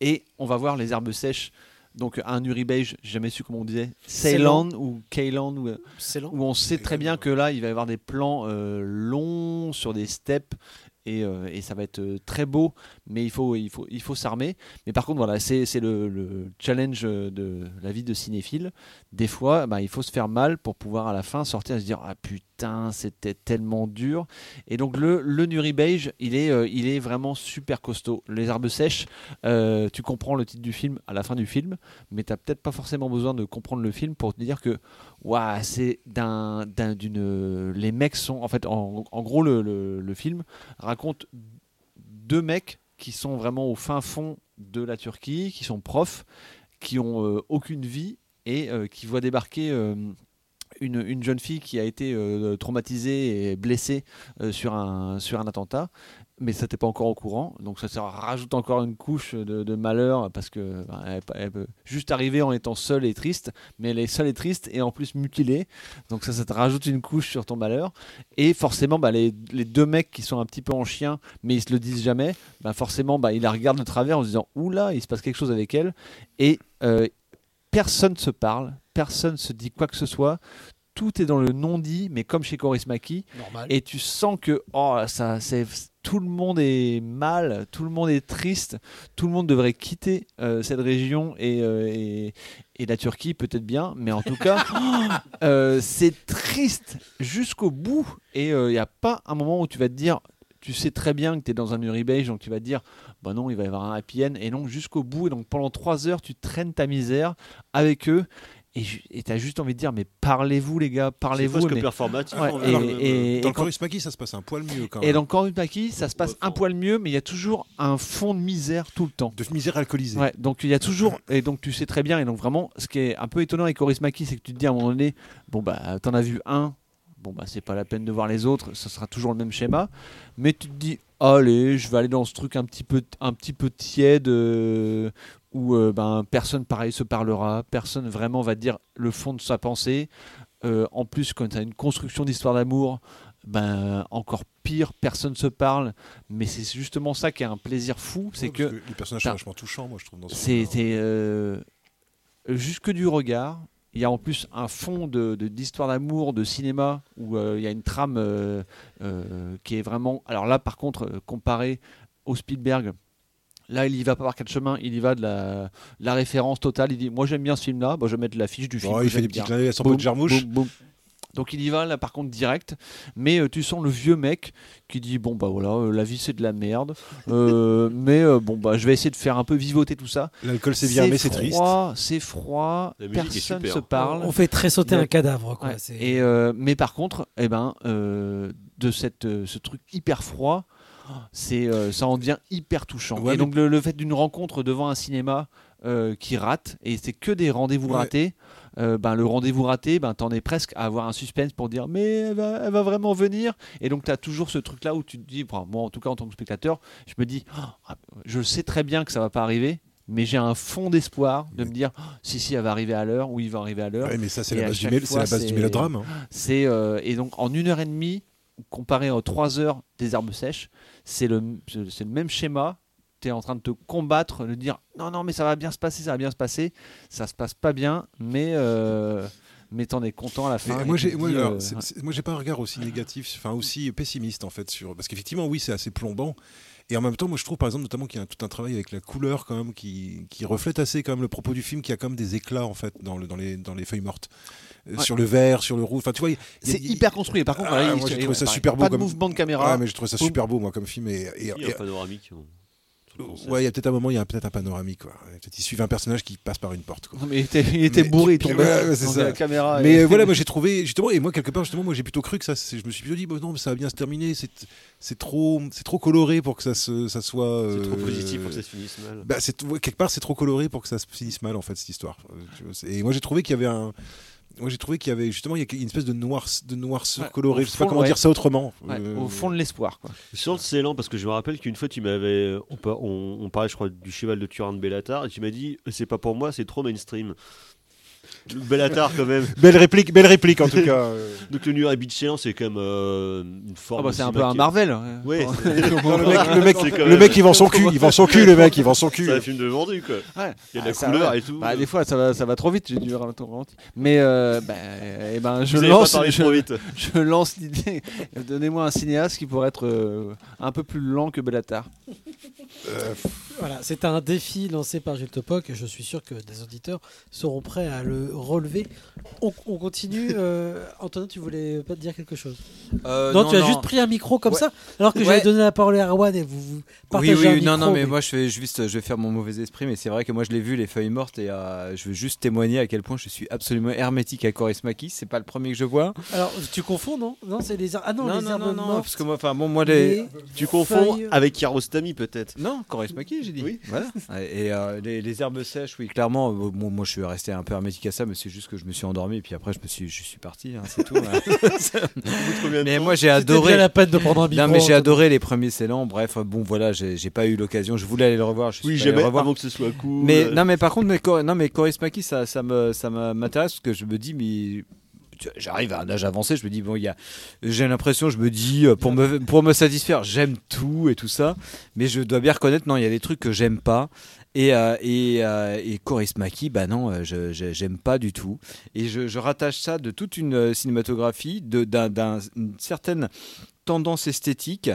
Et on va voir les herbes sèches. Donc un Uribeige, j'ai jamais su comment on disait, Ceylan ou Ceylan, où, où on sait très bien que là il va y avoir des plans euh, longs sur des steppes et, euh, et ça va être euh, très beau, mais il faut, il faut, il faut s'armer. Mais par contre, voilà, c'est le, le challenge de la vie de cinéphile. Des fois, bah, il faut se faire mal pour pouvoir à la fin sortir et se dire Ah putain, c'était tellement dur. Et donc, le, le Nuri Beige, il est, euh, il est vraiment super costaud. Les herbes sèches, tu comprends le titre du film à la fin du film, mais tu peut-être pas forcément besoin de comprendre le film pour te dire que Ouah, c'est d'un. Les mecs sont. En fait, en, en gros, le- le film raconte deux mecs qui sont vraiment au fin fond de la Turquie, qui sont profs, qui ont euh, aucune vie et euh, qui voient débarquer. Une, une jeune fille qui a été euh, traumatisée et blessée euh, sur, un, sur un attentat, mais ça n'était pas encore au courant. Donc ça, rajoute encore une couche de, malheur parce que ben, elle, peut juste arriver en étant seule et triste, mais elle est seule et triste et en plus mutilée. Donc ça, ça te rajoute une couche sur ton malheur. Et forcément, bah, les, les deux mecs qui sont un petit peu en chien, mais ils se le disent jamais, bah, forcément, bah, ils la regardent de travers en se disant Oula, il se passe quelque chose avec elle. Et euh, personne se parle, personne se dit quoi que ce soit. Tout est dans le non-dit, mais comme chez Coris Maki. Normal. Et tu sens que oh, ça, c'est, tout le monde est mal, tout le monde est triste, tout le monde devrait quitter euh, cette région et, euh, et, et la Turquie peut-être bien, mais en tout cas, euh, c'est triste jusqu'au bout. Et il n'y a pas un moment où tu vas te dire, tu sais très bien que tu es dans un Uribeige, donc tu vas te dire, bah non, il va y avoir un happy end, et non, jusqu'au bout. Et donc pendant trois heures, tu traînes ta misère avec eux. Et et t'as juste envie de dire, mais parlez-vous les gars, parlez-vous. presque mais- performatif, Ouais, et, et- Dans et le quand- Coris Maki, ça se passe un poil mieux quand et même. dans Coris Maki, ça se passe un poil mieux, mais il y a toujours un fond de misère tout le temps. De misère alcoolisée. Ouais, donc il y a toujours, et donc tu sais très bien, et donc vraiment, ce qui est un peu étonnant avec Coris Maki, c'est que tu te dis à un moment donné, bon bah t'en as vu un, bon bah c'est pas la peine de voir les autres, ça sera toujours le même schéma. Mais tu te dis, allez, je vais aller dans ce truc un petit peu, un petit peu tiède euh, où euh, ben personne pareil se parlera, personne vraiment va dire le fond de sa pensée. Euh, en plus, quand tu as une construction d'histoire d'amour, ben encore pire, personne se parle. Mais c'est justement ça qui est un plaisir fou, c'est que les personnages sont vachement touchants, moi, je trouve. dans ce c'est euh, jusque du regard. Il y a en plus un fond de de- d'histoire d'amour, de cinéma, où il y a une trame qui est vraiment. Alors là, par contre, comparé au Spielberg, là, il y va pas par quatre chemins, il y va de la, de la référence totale. Il dit Moi, j'aime bien ce film-là, bon, je vais mettre l'affiche du film. Il fait des petits clins d'œil à son Boum, pote Jarmouche. boum, boum. Donc il y va là par contre direct, mais euh, tu sens le vieux mec qui dit bon bah voilà euh, la vie c'est de la merde, euh, mais euh, bon bah je vais essayer de faire un peu vivoter tout ça. L'alcool, c'est bien, mais c'est triste. froid, C'est froid, personne se parle. On fait très sauter Mais- un cadavre, quoi. Ouais. Et euh, mais par contre, eh ben euh, de cette euh, ce truc hyper froid, c'est euh, ça en devient hyper touchant. Ouais, et donc le, le fait d'une rencontre devant un cinéma euh, qui rate et c'est que des rendez-vous Ouais. ratés. euh, ben, le rendez-vous raté, ben, t'en es presque à avoir un suspense pour dire mais elle va, elle va vraiment venir. Et donc tu as toujours ce truc là où tu te dis, enfin, moi en tout cas en tant que spectateur, je me dis, oh, je sais très bien que ça va pas arriver, mais j'ai un fond d'espoir de me dire, oh, si si elle va arriver à l'heure ou il va arriver à l'heure. Ouais, mais ça, c'est la base du fois, la base mélodrame, hein. C'est euh, et donc en une heure et demie, comparé aux trois heures des herbes sèches, c'est le le même schéma. Tu es en train de te combattre, de dire non non mais ça va bien se passer, ça va bien se passer. Ça se passe pas bien, mais euh, mais t'en es content à la fin. Moi, j'ai, euh, pas un regard aussi négatif, enfin aussi pessimiste en fait sur, parce qu'effectivement, oui, c'est assez plombant. Et en même temps, moi, je trouve par exemple notamment qu'il y a tout un travail avec la couleur quand même qui, qui reflète assez quand même le propos du film, qui a quand même des éclats en fait dans, le, dans, les, dans les feuilles mortes, Ouais. sur le vert, sur le rouge. Enfin, tu vois, C'est y hyper construit. Par contre, Ah, voilà, il- moi, j'ai trouvé ça pareil, super beau pas de comme mouvement de caméra. Ouais, mais j'ai trouvé ça Boum. super beau moi comme film et, et- Il y a et- un panoramique. concept. Ouais, il y a peut-être un moment, il y a peut-être un panoramique. Quoi. Peut-être ils suivent un personnage qui passe par une porte. Quoi. Non, mais il était- il était bourré, il tombait ouais, c'est dans ça. la caméra Mais et- euh, voilà, moi j'ai trouvé justement, et moi quelque part justement, moi j'ai plutôt cru que ça. c'est- Je me suis plutôt dit, bon, non, mais ça va bien se terminer. C'est c'est trop, c'est trop coloré pour que ça se, ça soit. C'est trop euh, positif pour que ça se finisse mal. Bah, c'est quelque part, c'est trop coloré pour que ça se finisse mal en fait cette histoire. Euh, Et moi j'ai trouvé qu'il y avait un. Moi j'ai trouvé qu'il y avait justement il y a une espèce de noir de noirceur Ouais, colorée. Je sais pas fond, comment ouais. dire ça autrement. Ouais, Euh, Au fond de l'espoir. Sur le Ceylan, parce que je me rappelle qu'une fois, tu m'avais. On, par- on, on parlait, je crois, du cheval de Turin de Bellatar, et tu m'as dit c'est pas pour moi, c'est trop mainstream. Le Bellatar, quand même. Belle réplique, belle réplique en tout cas. euh. Donc le New Rabbit Ceylan, c'est quand même euh, une forme. Ah bah, de c'est un peu un Marvel. Ouais. Non, Non, le mec, le mec, le mec, il vend son cul, il vend son cul, le mec, il vend son cul. C'est un film de vendu, quoi. Ouais. Il y a de la Ah, couleur ouais. et tout. Bah, des fois, ça va, ça va trop vite. J'ai dû ralentir, ralentir. Mais euh, bah, eh ben, je Vous lance, je, trop vite. je lance l'idée. Donnez-moi un cinéaste qui pourrait être euh, un peu plus lent que Bellatar. Voilà, c'est un défi lancé par Gilles Topoc et je suis sûr que des auditeurs seront prêts à le relever. On, on continue. euh, Antonin, tu voulais pas te dire quelque chose? Euh, non, non, tu as non. juste pris un micro comme Ouais. ça, alors que Ouais. j'avais donné la parole à Erwan et vous, vous partagez Oui, un oui, micro. non, non, mais, moi je vais juste, je vais faire mon mauvais esprit, mais c'est vrai que moi je l'ai vu les feuilles mortes et euh, je veux juste témoigner à quel point je suis absolument hermétique à Coris Makis. C'est pas le premier que je vois. Alors, tu confonds, non? Non, c'est les ah non, Non, les non, non, non, parce que moi, enfin bon, moi les. Les Tu confonds feuilles- avec Kiarostami, peut-être. Non, Coris Makis, j'ai dit. Oui. Voilà. Et euh, les, les herbes sèches, oui, clairement. euh, bon, moi, je suis resté un peu hermétique à ça, mais c'est juste que je me suis endormi et puis après, je me suis, je suis parti. hein, c'est tout. voilà. mais moi, j'ai C'était adoré. la peine de prendre un Non, mais j'ai adoré les premiers Célan. Bref, bon, voilà, j'ai pas eu l'occasion. Je voulais aller le revoir. Je suis Oui, jamais revoir. avant que ce soit cool. Mais Euh, non, mais par contre, mais, non, mais Coris Maki, ça, ça me, ça m'intéresse parce que je me dis, mais j'arrive à un âge avancé, je me dis bon, il y a, j'ai l'impression, je me dis euh, pour me, pour me satisfaire, j'aime tout et tout ça, mais je dois bien reconnaître, non, il y a des trucs que j'aime pas. Et, euh, et, euh, et Coris Maki, bah non, je, j'aime pas du tout. Et je, rattache ça de toute une cinématographie, de, d'un, certaine tendance esthétique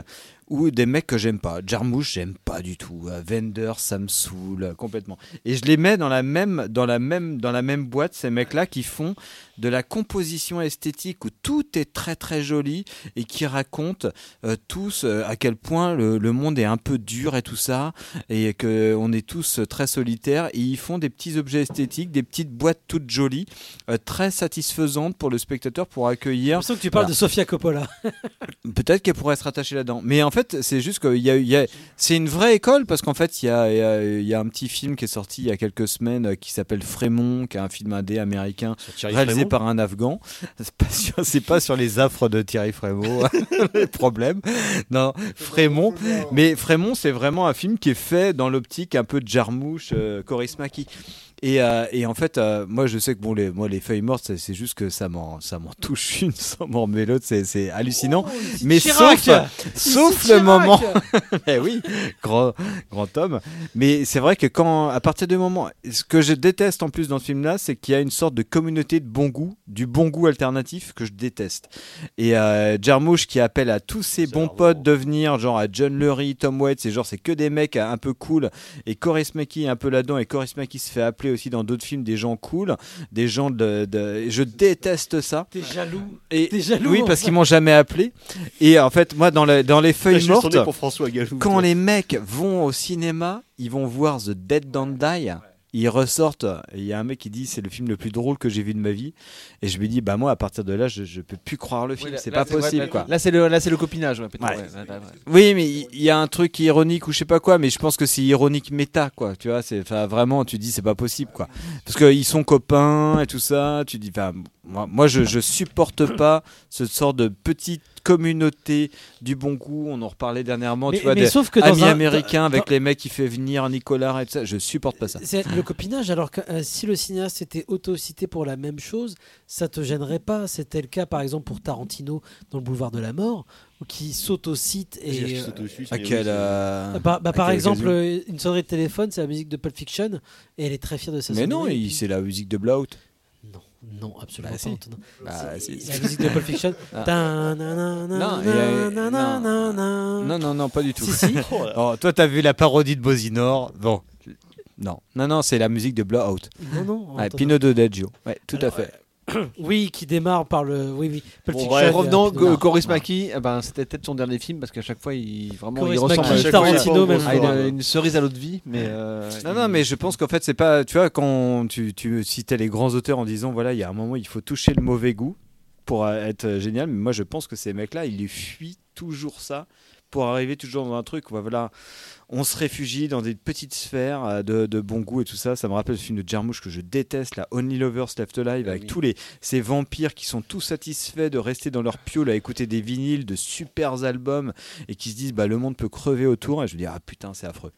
ou des mecs que j'aime pas. Jarmouche, j'aime pas du tout. Euh, Vender, ça me saoule euh, complètement. Et je les mets dans la même, dans la même, dans la même boîte, ces mecs-là qui font de la composition esthétique où tout est très très joli et qui racontent euh, tous euh, à quel point le, le monde est un peu dur et tout ça et que on est tous très solitaires et ils font des petits objets esthétiques, des petites boîtes toutes jolies, euh, très satisfaisantes pour le spectateur pour accueillir. J'ai l'impression que tu parles Voilà. de Sofia Coppola. Peut-être qu'elle pourrait se rattacher là-dedans. Mais en fait, c'est juste qu'il y a, y a- c'est une vraie école parce qu'en fait, il y a, il y a- il y a un petit film qui est sorti il y a quelques semaines euh, qui s'appelle Frémont, qui est un film indé américain réalisé Frémont par un Afghan. C'est pas sur, c'est pas sur les affres de Thierry Frémont, le problème. Non, Frémont. Mais Frémont, c'est vraiment un film qui est fait dans l'optique un peu de Jarmouche, euh, Korismaki. Et, euh, et en fait, euh, moi je sais que bon, les, moi, les feuilles mortes, c'est- juste que ça m'en, ça m'en touche une sans m'en remet l'autre, c'est, hallucinant. Mais Chirac sauf, Chirac le moment. Eh oui, grand, grand homme. Mais c'est vrai que quand, à partir du moment, ce que je déteste en plus dans ce film-là, c'est qu'il y a une sorte de communauté de bon goût, du bon goût alternatif que je déteste. Et euh, Jarmusch qui appelle à tous ses bons potes de venir, genre à John Lurie, Tom Waits, c'est genre c'est que des mecs un peu cool. Et Coris Maki est un peu là-dedans. Et Coris Maki se fait appeler aussi dans d'autres films des gens cool, des gens de. je déteste ça. T'es jaloux. Et T'es jaloux, oui, parce qu'ils m'ont jamais appelé. Et en fait, moi, dans, le- dans les feuilles mortes, tourné pour François Gallou, quand toi. les mecs vont au cinéma, ils vont voir The Dead Don't Die. Ils ressortent, et il y a un mec qui dit c'est le film le plus drôle que j'ai vu de ma vie. Et je me dis, bah moi, à partir de là, je, je peux plus croire le film, là- c'est pas possible là- quoi. Là, c'est le, là, c'est le copinage. ouais, peut-être, Ouais. ouais, ouais, ouais, ouais. Oui, mais il y a un truc ironique ou je sais pas quoi, mais je pense que c'est ironique méta, quoi. Tu vois, c'est vraiment, tu dis c'est pas possible, quoi. Parce qu'ils sont copains et tout ça. Tu dis, moi, moi je, je supporte pas ce sort de petite communauté du bon goût. On en reparlait dernièrement, Mais- tu vois, mais des sauf que dans amis un- américains dans- avec les mecs qui fait venir Nicolas et tout ça. Je supporte pas ça. C'est le copinage, alors que euh, si le cinéaste était auto-cité pour la même chose, ça te gênerait pas. C'était le cas par exemple pour Tarantino dans le boulevard de la mort, où qui s'auto-cite et. euh, À quel, euh, Ah, bah, bah, à par quelle exemple, occasion une sonnerie de téléphone, c'est la musique de Pulp Fiction, et elle est très fière de sa Mais non, sonnerie. c'est la musique de Blowout. Non, absolument bah, pas. Bah, si. La musique de Pulp Fiction. Non, non, non, pas du tout. oh, toi, t'as vu la parodie de Bosinor. Bon. Non, non, non, c'est la musique de Blowout. Non, non. Ah, Pino tout à fait. Oui, qui démarre par le. Oui, oui. Bon, il a Pino- Go- Coris Maki, eh ben, c'était peut-être son dernier film parce qu'à chaque fois, il vraiment Coris il ressemble Maki, à chaque Tarantino, fois, même. à une, une cerise à l'eau de vie, mais euh, Non, il- non, mais je pense qu'en fait, c'est pas. Tu vois, quand tu, tu citais les grands auteurs en disant, voilà, il y a un moment, il faut toucher le mauvais goût pour être génial. Mais moi, je pense que ces mecs-là, ils lui fuient toujours ça pour arriver toujours dans un truc. où, Voilà, on se réfugie dans des petites sphères euh, de, de bon goût et tout ça. Ça me rappelle le film de Jarmusch que je déteste, la Only Lovers Left Alive, avec tous les ces vampires qui sont tous satisfaits de rester dans leur piole à écouter des vinyles de super albums et qui se disent, bah, le monde peut crever autour. Et je me dis, ah putain, c'est affreux.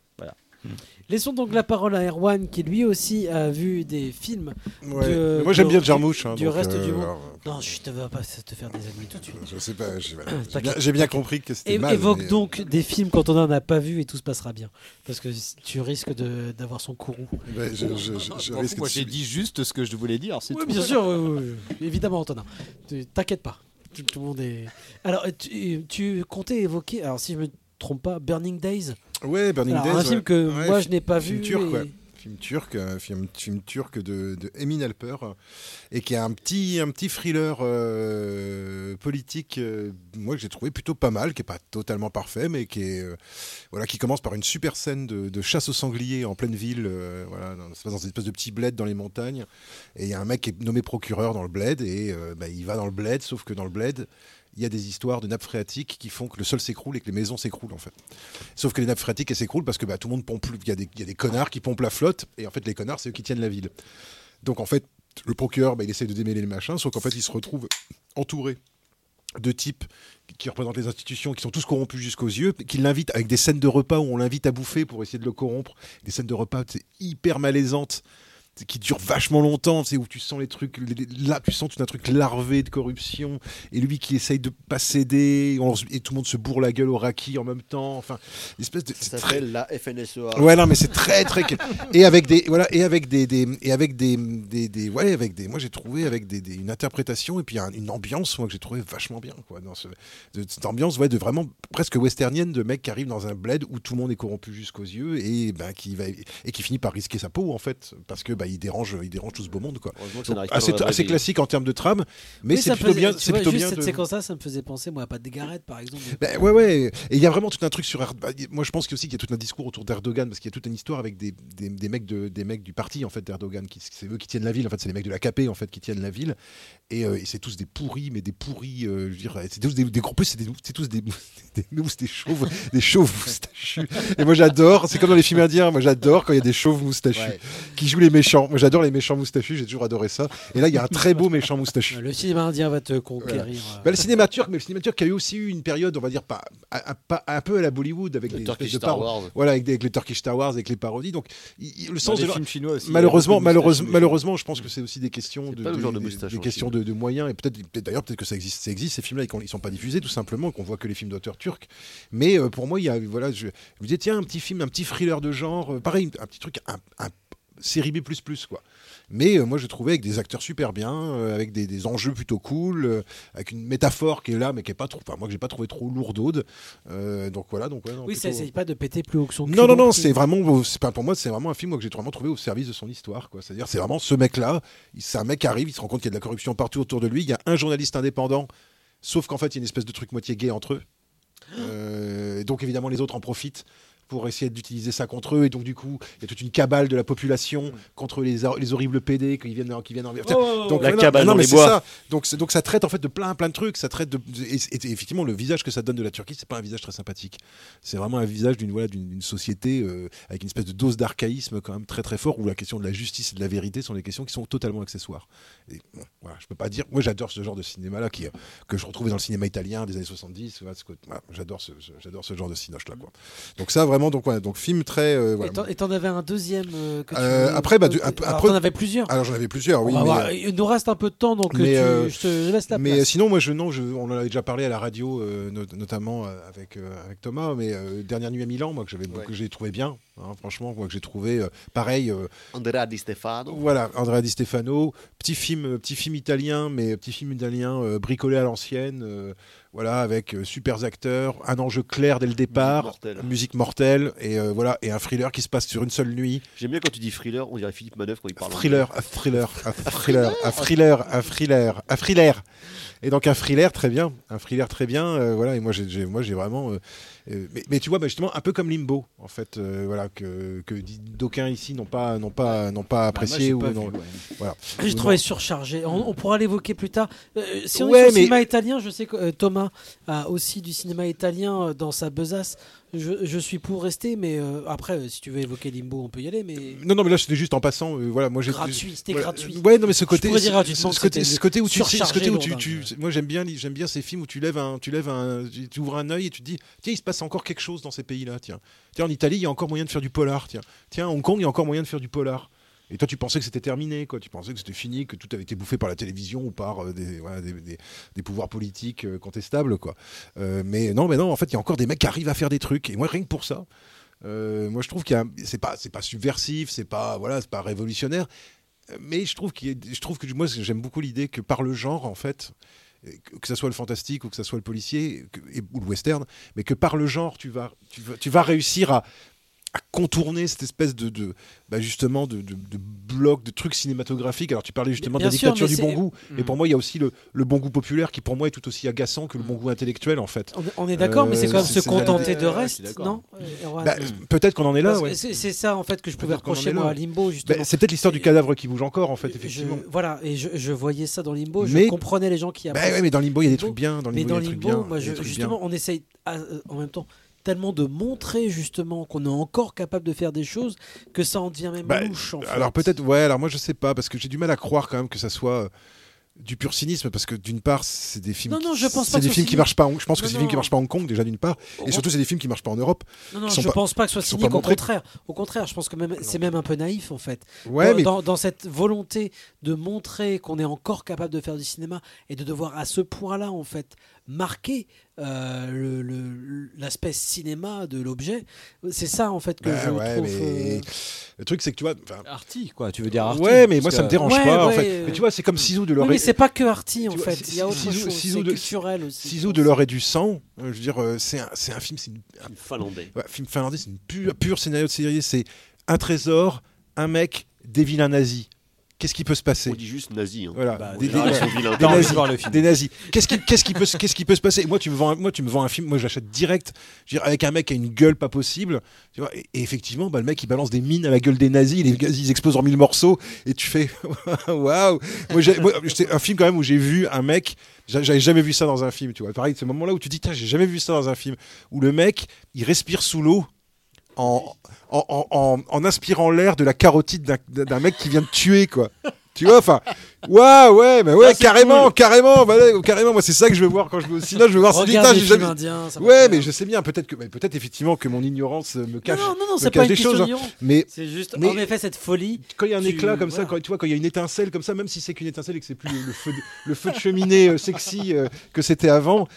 Voilà. Laissons donc la parole à Erwan qui lui aussi a vu des films. Ouais. de- Moi, j'aime bien Jarmusch, hein, du donc, reste euh, du monde. alors, Non, je te veux pas te faire des ennemis tout de suite. Je sais pas, j'ai bien, compris que c'était mal. Évoque mais, euh, donc des films quand on en a pas vu et tout se passera bien. Parce que tu risques de- d'avoir son courroux. Ouais, je- je- je- je risque Moi, j'ai dit juste ce que je voulais dire. Oui, tout. bien sûr, oui, oui, oui. évidemment, Antonin. T'inquiète pas. Tout, tout le monde est. Alors, tu, tu comptais évoquer, alors si je me trompe pas, Burning Days. Ouais, Burning Alors, Days. Un ouais. film que Ouais, moi je n'ai pas film vu. Turc, et- ouais. Film turc, un film, film turc de, de Emin Alper, euh, et qui a un petit, un petit thriller euh, politique, euh, moi que j'ai trouvé plutôt pas mal, qui est pas totalement parfait, mais qui est, euh, voilà, qui commence par une super scène de, de chasse aux sangliers en pleine ville, euh, voilà, dans, ça se passe dans une espèce de petit bled dans les montagnes, et il y a un mec qui est nommé procureur dans le bled, et euh, bah, il va dans le bled, sauf que dans le bled, il y a des histoires de nappes phréatiques qui font que le sol s'écroule et que les maisons s'écroulent en fait. Sauf que les nappes phréatiques elles s'écroulent parce que bah, tout le monde pompe. Il y, a des- y a des connards qui pompent la flotte et en fait les connards c'est eux qui tiennent la ville. Donc en fait le procureur bah, il essaie de démêler les machins sauf qu'en fait il se retrouve entouré de types qui représentent les institutions, qui sont tous corrompus jusqu'aux yeux, qui l'invitent avec des scènes de repas où on l'invite à bouffer pour essayer de le corrompre, des scènes de repas hyper malaisantes qui durent vachement longtemps, c'est où tu sens les trucs, là tu sens tout un truc larvé de corruption, et lui qui essaye de pas céder, et tout le monde se bourre la gueule au raki en même temps, enfin, espèce de... Ça très- s'appelle la FNSEA. Ouais, non, mais c'est très, très. et avec des, voilà, et avec des, des- et avec des, des, des- ouais, avec des. Moi, j'ai trouvé avec des, des- une interprétation et puis un- une ambiance, moi, que j'ai trouvé vachement bien, quoi, dans ce, de- cette ambiance, ouais, de vraiment presque westernienne de mec qui arrive dans un bled où tout le monde est corrompu jusqu'aux yeux et ben qui va et qui finit par risquer sa peau en fait, parce que bah, il dérange, il dérange tout ce beau monde quoi. Ça Donc, assez, la classique en termes de trame, mais Oui, c'est plutôt faisait- bien. C'est plutôt juste bien. cette de- séquence-là, ça me faisait penser, moi, à Pas de Garrett, par exemple. Ben, ouais, ouais. Et il y a vraiment tout un truc sur. Erd- Moi, je pense qu'il y a aussi qu'il y a tout un discours autour d'Erdogan, parce qu'il y a toute une histoire avec des, des, des mecs, de, des mecs du parti, en fait, d'Erdogan. qui- C'est eux qui tiennent la ville, en fait, c'est les mecs de l'AKP, en fait, qui tiennent la ville. Et, euh, et c'est tous des pourris, mais des pourris, euh, je veux dire, c'est tous des, des plus, c'est des- c'est tous des, des mousses, des chauves, des chauves moustachus. Et moi, j'adore, c'est comme dans les films indiens, moi, j'adore quand il y a des chauves moustachus Ouais. qui jouent les méchants. Moi, j'adore les méchants moustachus, j'ai toujours adoré ça. Et là, il y a un très beau méchant moustachu. Le cinéma indien va te conquérir. Bah, le cinéma turc, mais le cinéma turc a eu aussi eu une période, on va dire, pas, un, un- pas- un peu à la Bollywood, avec Le des Turkish de Star Wars. Voilà, avec, des- avec les Turkish Star Wars, avec les parodies. Donc, il- il- le sens de films chinois aussi, malheureusement, malheureusement, malheureusement, je pense que c'est aussi des questions de, des- des questions moyens et peut-être, d'ailleurs, peut-être que ça existe, ça existe ces films-là et qu'on ils sont pas diffusés tout simplement, qu'on voit que les films d'auteurs turcs. Mais euh, pour moi, il y a, voilà, je, je me disais tiens, un petit film, un petit thriller de genre, euh, pareil, un petit truc, un, un série B++ quoi. Mais euh, moi, je trouvais avec des acteurs super bien, euh, avec des, des enjeux plutôt cool, euh, avec une métaphore qui est là, mais qui est pas trop. Enfin, moi, que j'ai pas trouvé trop lourdaude. Donc voilà, donc ouais, non, Oui, ça essaye pas de péter plus haut que son non, non, non, c'est vraiment, c'est pas pour moi, c'est vraiment un film moi, que j'ai vraiment trouvé au service de son histoire, quoi. C'est-à-dire, c'est vraiment ce mec-là, c'est un mec qui arrive, il se rend compte qu'il y a de la corruption partout autour de lui, il y a un journaliste indépendant, sauf qu'en fait, il y a une espèce de truc moitié gay entre eux. Euh, donc, évidemment, les autres en profitent pour essayer d'utiliser ça contre eux, et donc, du coup, il y a toute une cabale de la population contre les, les horribles PD qui viennent, qui viennent en. Oh, donc, la non, cabale non, dans mais les c'est bois. ça. Donc, donc ça traite en fait de plein plein de trucs. Ça traite de et, effectivement le visage que ça donne de la Turquie, c'est pas un visage très sympathique. C'est vraiment un visage d'une voilà d'une société euh, avec une espèce de dose d'archaïsme quand même très très fort où la question de la justice et de la vérité sont des questions qui sont totalement accessoires. Et bon, voilà, je peux pas dire. Moi, j'adore ce genre de cinéma là qui euh, que je retrouvais dans le cinéma italien des années 70. voilà, ce côté- voilà, j'adore ce, ce- j'adore ce genre de cinoche là quoi. Donc ça vraiment donc ouais, donc film très euh, voilà. Et t'en- avais un deuxième euh, que tu Euh, après, bah, du- alors, t'en avais plusieurs. Alors j'en avais plusieurs, oui. Mais, euh, Il nous reste un peu de temps, donc mais, tu- euh, je te laisse la mais place. euh, sinon, moi, je, non, je, on en avait déjà parlé à la radio, euh, not- notamment avec, euh, avec Thomas, mais euh, Dernière nuit à Milan, moi, que j'avais que j'ai trouvé bien, hein, franchement, moi, que j'ai trouvé euh, pareil. euh, Andrea Di Stefano. voilà, Andrea Di Stefano, petit film, euh, petit film italien, mais petit film italien euh, bricolé à l'ancienne, voilà, avec super acteurs, un enjeu clair dès le départ, mortelle. musique mortelle, et voilà, et un thriller qui se passe sur une seule nuit. J'aime bien quand tu dis thriller, on dirait Philippe Manœuvre quand il parle. Thriller, un thriller, un thriller, un thriller, un thriller, un thriller. Et donc un thriller très bien, un thriller très bien, voilà. Et moi j'ai, moi j'ai vraiment, mais, mais tu vois, bah, justement un peu comme Limbo, en fait, euh, voilà que, d'aucuns ici n'ont pas, n'ont pas, n'ont pas apprécié j'ai ou pas vu, ouais. voilà. J'ai Ou trouvé non. surchargé. On, on pourra l'évoquer plus tard. Euh, si on Ouais, est sur le mais- cinéma italien, je sais que euh, Thomas a aussi du cinéma italien euh, dans sa besace. Je, je suis pour rester, mais euh, après, si tu veux évoquer Limbo, on peut y aller. Mais Non, non, mais là c'était juste en passant. euh, voilà, moi j'ai Gratuit, c'était voilà, gratuit. euh, Ouais, non, mais ce côté, dire ce- gratuitement ce côté, c'était ce côté où tu, ce côté où tu, moi j'aime bien, j'aime bien ces films où tu lèves un, tu lèves un, tu, ouvres un œil et tu te dis, tiens, il se passe encore quelque chose dans ces pays-là, tiens. Tiens, en Italie, il y a encore moyen de faire du polar, tiens. Tiens, Hong Kong, il y a encore moyen de faire du polar. Et toi, tu pensais que c'était terminé, quoi. Tu pensais que c'était fini, que tout avait été bouffé par la télévision ou par euh, des, voilà, des, des- pouvoirs politiques euh, contestables, quoi. Euh, mais non, mais non, en fait, il y a encore des mecs qui arrivent à faire des trucs. Et moi, rien que pour ça, moi, je trouve qu'il c'est pas, c'est pas subversif, c'est pas, voilà, c'est pas révolutionnaire. Mais je trouve qu'il je trouve que moi, j'aime beaucoup l'idée que par le genre, en fait, que ça soit le fantastique ou que ça soit le policier ou le western, mais que par le genre, tu vas, tu vas, tu vas réussir à, à contourner cette espèce de, de bah justement de, de, de bloc de trucs cinématographiques. Alors tu parlais justement de la sûr, dictature mais du bon goût, et Mm. pour moi il y a aussi le, le bon goût populaire qui pour moi est tout aussi agaçant que le bon goût intellectuel en fait. On est- on est d'accord, mais c'est quand même se contenter de je reste, non euh, Erwan Bah, Peut-être qu'on en est là. Ouais. C'est ça en fait que je pouvais reprocher moi à Limbo justement. Bah, c'est peut-être l'histoire du cadavre qui bouge encore en fait, Je- voilà, et je, je voyais ça dans Limbo, je Mais- comprenais les gens qui Bah ouais, mais dans Limbo, il y a des trucs bien, dans mais Limbo, dans des trucs Limbo, moi, je- justement, on essaye euh, en même temps tellement de montrer justement qu'on est encore capable de faire des choses que ça en devient même Bah, louche. en. Alors peut-être, ouais, alors moi je sais pas, parce que j'ai du mal à croire quand même que ça soit euh, du pur cynisme, parce que d'une part, c'est des films, Non, non, je pense pas des films qui marchent pas, en- je pense que c'est des films qui marchent pas à Hong Kong déjà d'une part, et surtout c'est des films qui marchent pas en Europe. Non, non, je pense pas que ce soit cynique, au contraire. Au contraire, je pense que même c'est même un peu naïf en fait. Ouais, dans, mais- dans, dans cette volonté de montrer qu'on est encore capable de faire du cinéma et de devoir à ce point-là en fait marquer euh, le- le- l'aspect cinéma de l'objet, c'est ça en fait que Bah je ouais, trouve. mais euh, le truc c'est que tu vois, enfin, Arty, quoi. Tu veux dire Arty Ouais, mais moi parce ça me que- dérange Ouais, pas en fait. euh, Mais tu vois, c'est comme Ciseaux de oui, l'or. mais c'est pas que Arty en vois, fait. Il y a autre Ciseaux- chose. De- culturel aussi. Ciseaux de l'or et du sang. euh, je veux dire, c'est un, c'est un film, c'est une- un Finlandais. Ouais, film finlandais, c'est une pure, pure scénario de série. C'est un trésor, un mec, des vilains nazis. Qu'est-ce qui peut se passer On dit juste nazi. hein. Voilà, Bah, des, nazis, voir le film. des nazis. Qu'est-ce qui, qu'est-ce qui peut, se- qu'est-ce qui peut se passer? Moi, tu me vends, un- moi, tu me vends un film. Moi, j'achète direct. Je veux dire, avec un mec qui a une gueule pas possible. Tu vois, et, et effectivement, bah, le mec, il balance des mines à la gueule des nazis. Les nazis, ils explosent en mille morceaux. Et tu fais, waouh. Moi, j'ai- moi, c'est un film quand même où j'ai vu un mec. j'a- J'avais jamais vu ça dans un film. Tu vois, pareil, c'est le moment-là où tu dis, Tiens, j'ai jamais vu ça dans un film. Où le mec, il respire sous l'eau. En, inspirant l'air de la carotide d'un mec qui vient de tuer, quoi. Tu vois, enfin, ouais, ouais, mais ouais, carrément, carrément, voilà, carrément. Moi, c'est ça que je veux voir quand je vais au cinéma. Je veux voir. films jamais- indiens, ça Ouais, mais je sais bien. Peut-être que, peut-être effectivement que mon ignorance me cache, non, non, me c'est cache pas des choses. hein. Mais C'est juste, mais en effet, cette folie. quand il y a un tu- éclat comme ça, quand tu vois, quand il y a une étincelle comme ça, même si c'est qu'une étincelle et que c'est plus le, feu, de, le feu de cheminée euh, sexy euh, que c'était avant,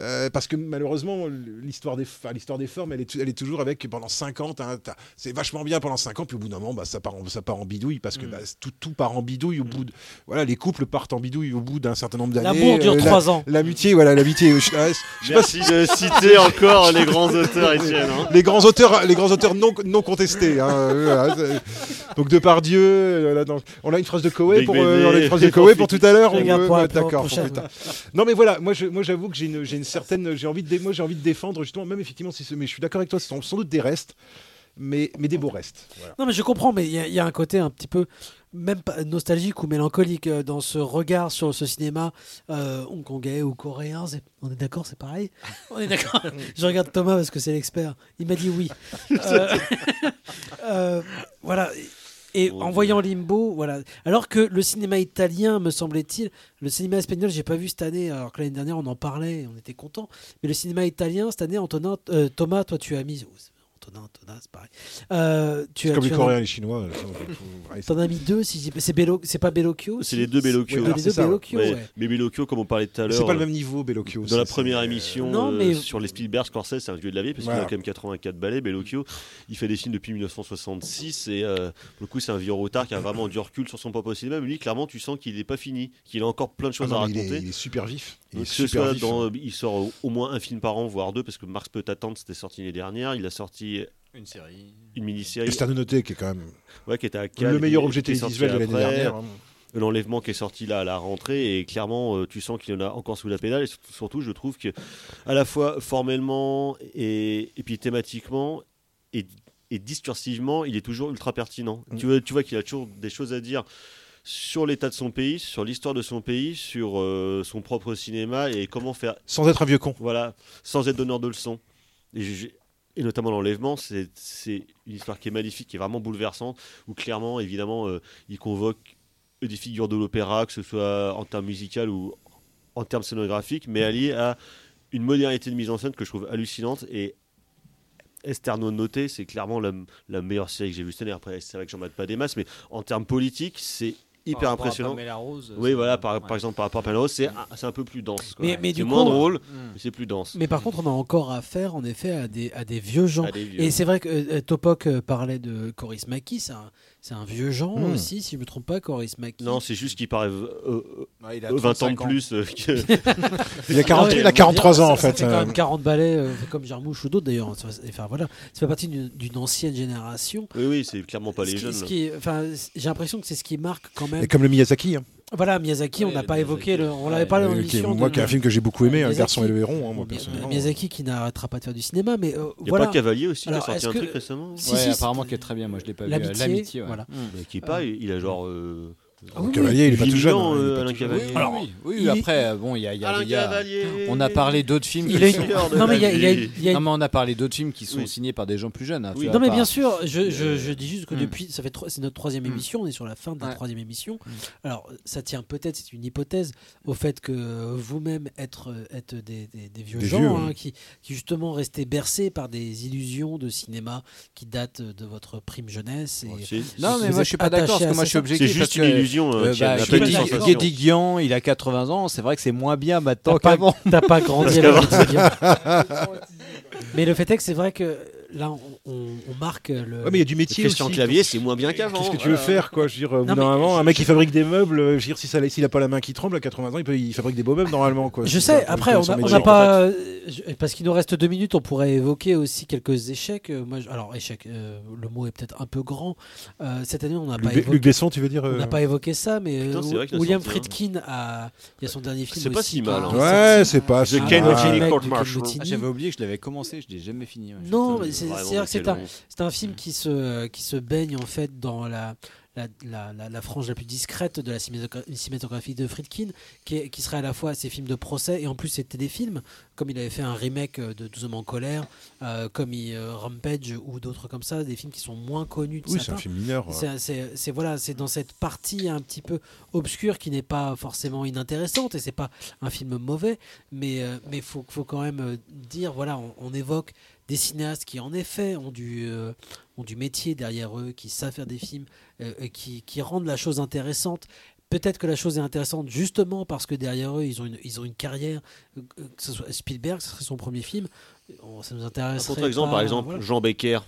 euh, parce que malheureusement l'histoire des, enfin, l'histoire des formes, elle est, elle est toujours avec pendant 50 hein, c'est vachement bien pendant 5 ans, puis au bout d'un moment, bah, ça part, en, ça part en bidouille parce que bah, tout, tout part en bidouille au bout de, voilà, les couples partent en bidouille au bout d'un certain nombre d'années. L'amour dure la- trois ans. L'amitié, voilà, l'amitié. je- je sais pas Merci si- de citer encore les grands auteurs, Étienne. hein. les grands auteurs, les grands auteurs non, non contestés. hein, euh, voilà, donc Depardieu, euh, là, donc, on a une phrase de Coé Big pour, euh, on a une phrase de Coé pour tout à l'heure. Euh, la- la D'accord. Non mais voilà, moi je- moi j'avoue que j'ai une, j'ai une certaine, j'ai envie de, moi j'ai envie de défendre justement, même effectivement si, c'est- mais je suis d'accord avec toi, ce sont sans doute des restes, mais mais des beaux restes. Voilà. Non, mais je comprends, mais il y, a- il y a un côté un petit peu, même pas nostalgique ou mélancolique euh, dans ce regard sur ce cinéma euh, hongkongais ou coréen. On est d'accord, c'est pareil? On est d'accord Je regarde Thomas parce que c'est l'expert. Il m'a dit oui. Euh, euh, voilà. Et en voyant Limbo, voilà. Alors que le cinéma italien, me semblait-il, le cinéma espagnol, j'ai pas vu cette année, alors que l'année dernière on en parlait, on était content. Mais le cinéma italien cette année, Antonin, euh, Thomas, toi tu as mis. C'est- Antonin, Antonin, c'est pareil. Euh, tu C'est as- comme tu les en Coréens et les Chinois. T'en as mis deux, si c'est Bello- c'est pas Bellocchio C'est les deux Bellocchio. Ouais, les deux Bellocchio, Ouais. ouais. Mais Bellocchio, comme on parlait tout à l'heure. C'est pas le euh, même niveau, Bellocchio. Dans la c'est- première c'est- émission Non, euh, mais- sur les Spielberg, Scorsese, c'est un vieux de la vie, parce qu'il a quand même 84 balais. Bellocchio, il fait des films depuis 1966, et euh, pour le coup, c'est un vieux retard qui a vraiment du recul sur son propre cinéma. Mais lui, clairement, tu sens qu'il n'est pas fini, qu'il a encore plein de Ah choses non, à mais il est- raconter. il est super vif. Il Donc, est que ce super soit vif, dans, hein. il sort au, au moins un film par an, voire deux, parce que Mars peut attendre, c'était sorti l'année dernière. Il a sorti Une série. une mini-série. Et c'est à noter qui est quand même Ouais, qui était à Cannes, le meilleur et- objet télévisuel de l'année dernière. hein. L'enlèvement qui est sorti là à la rentrée et clairement euh, tu sens qu'il y en a encore sous la pédale et surtout, je trouve que à la fois formellement et, et puis thématiquement et, et discursivement il est toujours ultra pertinent. Mm. Tu vois, tu vois qu'il a toujours des choses à dire sur l'état de son pays, sur l'histoire de son pays, sur euh, son propre cinéma et comment faire Sans être un vieux con. voilà, sans être donneur de leçons. Et, notamment l'enlèvement, c'est c'est une histoire qui est magnifique, qui est vraiment bouleversante, où clairement, évidemment, euh, il convoque des figures de l'opéra, que ce soit en termes musical ou en termes scénographiques, mais allié à une modernité de mise en scène que je trouve hallucinante. Et Esterno Noté, c'est clairement la, la meilleure série que j'ai vue cette année. Après, c'est vrai que j'en mate pas des masses, mais en termes politiques, c'est hyper Par rapport à impressionnant. Rose, oui, voilà, par, ouais. par exemple, par rapport à Pamela Rose, c'est un, peu plus dense. quoi. Mais- mais c'est du moins coup- drôle, Mm. mais c'est plus dense. Mais par contre, on a encore affaire, en effet, à des, à des vieux gens. À des vieux. Et c'est vrai que euh, Topoc euh, parlait de Coris Maki, c'est un, c'est vieux gens Hmm. aussi, si je ne me trompe pas, Coris Maki. Non, c'est juste qu'il paraît euh, euh, Ouais, il a euh, 20 ans de 35 ans. plus euh, que. Il a 40 il a 43 ans, en Ça fait, fait quand euh. même 40 balais, euh, comme Jarmouche ou d'autres d'ailleurs. Ça- Enfin voilà, ça fait partie d'une ancienne génération. Oui, oui, c'est clairement pas Ce les qui- jeunes. ce enfin, j'ai l'impression que c'est ce qui marque quand même. Et comme le Miyazaki. hein. Voilà, Miyazaki, on n'a pas évoqué, le, on l'avait parlé dans Euh, l'émission. moi, de- qui est un film que j'ai beaucoup aimé, Un Miyazaki. garçon et le héron, hein, moi, personnellement. Miyazaki qui n'arrêtera pas de faire du cinéma, mais euh, Il y a voilà. pas Cavalier aussi qui a Alors, sorti un que- truc récemment Si, Ouais, si, apparemment qui est très bien, moi je l'ai pas vu. L'amitié, Euh, voilà. Mais qui est pas, il a genre. euh, Ah oui, oui. Cavalier, il est pas tout 8 jeune. hein, il est euh, pas Alain tout jeune. Cavalier. Alors, oui, oui, il- après, euh, bon, il y a, il y a- Alain il y a- Cavalier. on a parlé d'autres films. Il qui une- sont- Non, mais il y a- il y a- il y a une- Non, mais on a parlé d'autres films qui sont Oui. signés par des gens plus jeunes. hein, tu Oui. vois, Non mais bien sûr, je, je, Euh, je dis juste que hmm. depuis, ça fait trois- c'est notre troisième Hmm. émission, on est sur la fin de la Ouais. troisième émission. Alors ça tient peut-être, c'est une hypothèse, au fait que vous-même être, être des, des- des vieux Des gens vieux, hein, oui. qui, qui justement restaient bercés par des illusions de cinéma qui datent de votre prime jeunesse. Et Non, mais moi êtes je suis pas d'accord parce que moi je suis objectif. C'est juste parce une que, illusion, euh, euh, bah, Guédi- Guian, il a 80 ans, c'est vrai que c'est moins bien maintenant T'as pas, qu'avant. t'as pas grandi les Italiens. Mais le fait est que c'est vrai que là, on, marque le. Ouais, mais il y a du métier Christian aussi. Clavier, c'est moins bien qu'avant. Qu'est-ce que tu veux Voilà. faire, quoi Je veux dire, Non, moment, un mec qui fabrique des meubles, euh, je veux dire, si ça, s'il a pas la main qui tremble, à 80 ans, il, peut, il fabrique des beaux meubles normalement, quoi. Je sais, peu après, on n'a pas. euh, Parce qu'il nous reste deux minutes, on pourrait évoquer aussi quelques échecs. Euh, Moi, je- alors, échec, euh, le mot est peut-être un peu grand. Euh, cette année, on n'a pas évoqué. Luc Besson, tu veux dire On euh, n'a pas évoqué ça, mais Putain, euh, William sorti un. Friedkin a. Il y a son dernier film. C'est pas si mal, hein. Ouais, c'est pas si Un Ken. Ah, J'avais oublié que je l'avais commencé, je l'ai jamais fini. Non, mais c'est-à-dire que c'est un, film qui se, qui se baigne en fait dans la, la, la, la- la frange la plus discrète de la cinématogra- cinématographie de Friedkin, qui, est- qui serait à la fois ses films de procès et en plus ses téléfilms, comme il avait fait un remake euh, de 12 hommes en colère, euh, comme il, euh, Rampage ou d'autres comme ça, des films qui sont moins connus de Oui, c'est un film mineur. ouais. C'est- voilà, c'est dans cette partie un petit peu obscure qui n'est pas forcément inintéressante et c'est pas un film mauvais, mais euh, mais faut faut quand même dire voilà, on, on évoque des cinéastes qui en effet ont du euh, ont du métier derrière eux, qui savent faire des films, euh, et qui qui rendent la chose intéressante. Peut-être que la chose est intéressante justement parce que derrière eux, ils ont une, ils ont une carrière. euh, Que ce soit Spielberg, ce serait son premier film. Ça nous intéresse. Un contre-exemple, par exemple, Jean Becker.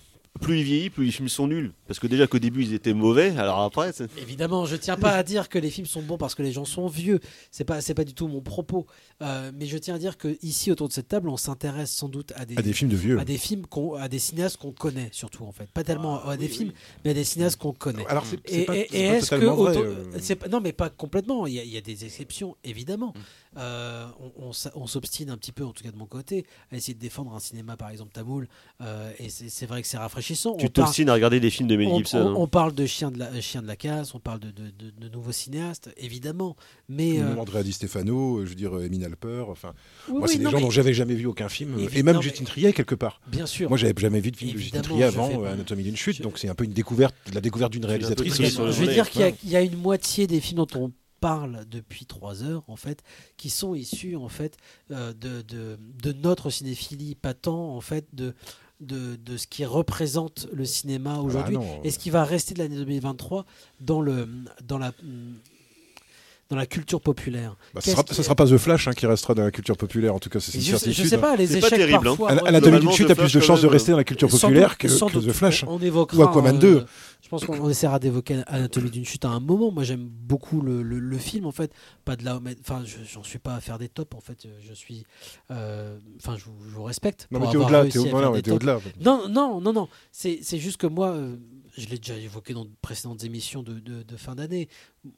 Plus il vieillit, plus les films sont nuls. Parce que déjà qu'au début, ils étaient mauvais, alors après. c'est- Évidemment, je tiens pas à dire que les films sont bons parce que les gens sont vieux. C'est pas, c'est pas du tout mon propos. Euh, mais je tiens à dire que ici, autour de cette table, on s'intéresse sans doute à des, À des films de vieux. à des films qu'on, à des cinéastes qu'on connaît surtout en fait. Pas tellement à des films, mais à des cinéastes qu'on connaît. Alors, c'est- est-ce que totalement vrai, autour- euh. pas- non, mais pas complètement. Il y a, il y a des exceptions évidemment. Euh, on, on s- on s'obstine un petit peu, en tout cas de mon côté, à essayer de défendre un cinéma par exemple tamoul. Euh, et c'est, vrai que c'est rafraîchissant. Tu On parle- t'obstines à regarder des films de Mel on, Gibson. on- hein. on parle de Chien de la, Chien de la casse, on parle de, de- de- de nouveaux cinéastes, évidemment. Mais euh, Ou Andrea Di Stefano, euh, je veux dire, Emin Alper. Enfin, Oui, moi, oui, c'est des gens mais- dont j'avais jamais vu aucun film. Évi- Et même non, Justin mais- Trier, quelque part. Bien sûr. Moi, j'avais jamais vu de film de Justin Évidemment, Trier je avant fais- Anatomie d'une chute. Donc, c'est un peu une découverte, la découverte d'une réalisatrice. je vais volet. dire qu'il y y, a une moitié des films dont on parle depuis trois heures, en fait, qui sont issus, en fait, euh, de, de, de notre cinéphilie, pas tant, en fait, de, de, de ce qui représente le cinéma aujourd'hui. Ah et ce qui va rester de l'année 2023 dans, le, dans, la, dans la culture populaire. Bah, ce Qu'est-ce sera, qui- ce sera pas The Flash hein, qui restera dans la culture populaire, en tout cas, c'est une je, certitude. je sais pas, les C'est pas échecs terrible, hein. parfois. An- moi, Anatomie Globalement, d'une chute a plus de chances de rester dans la culture populaire doute- que, sans que doute. The Flash. On, on évoquera. Ou Aquaman euh, 2. Je pense qu'on on essaiera d'évoquer Anatomie d'une chute à un moment. Moi, j'aime beaucoup le, le- le film, en fait. Pas de là, mais- enfin, je- j'en suis pas à faire des tops. En fait, je suis, euh, enfin, je, vous- je vous respecte. Non, mais t'es au-delà, à non, non. Non, non, non, non. C'est c'est juste que moi, euh, je l'ai déjà évoqué dans de précédentes émissions de, de- de fin d'année.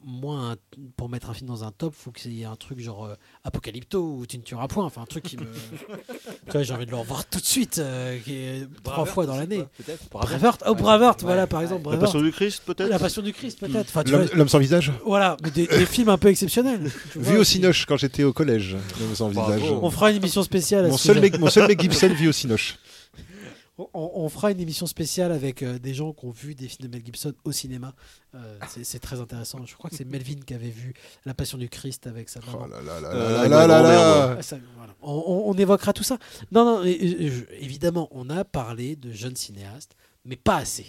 Moi, un- pour mettre un film dans un top, faut qu'il y ait un truc genre euh, Apocalypto ou Tu ne tueras point. Enfin, un truc qui me. tu vois, j'ai envie de le revoir tout de suite, euh, qui est trois fois dans l'année. Peut-être. Braveheart, oh Braveheart, voilà par exemple. La. Passion du Christ, peut-être La Passion du Christ, peut-être. Enfin, L'homme sans visage voilà, mais des, des films un peu exceptionnels. Vu au Cinoche quand j'étais au collège, l'homme sans visage. On fera une émission spéciale. à Mon ce seul, mec, mon seul mec Gibson vit au Cinoche. On, on fera une émission spéciale avec euh, des gens qui ont vu des films de Mel Gibson au cinéma. Euh, c'est- très intéressant. Je crois que c'est Melvin qui avait vu La Passion du Christ avec sa maman. On, évoquera tout ça. Non, non, et- et- je- évidemment, on a parlé de jeunes cinéastes, mais pas assez.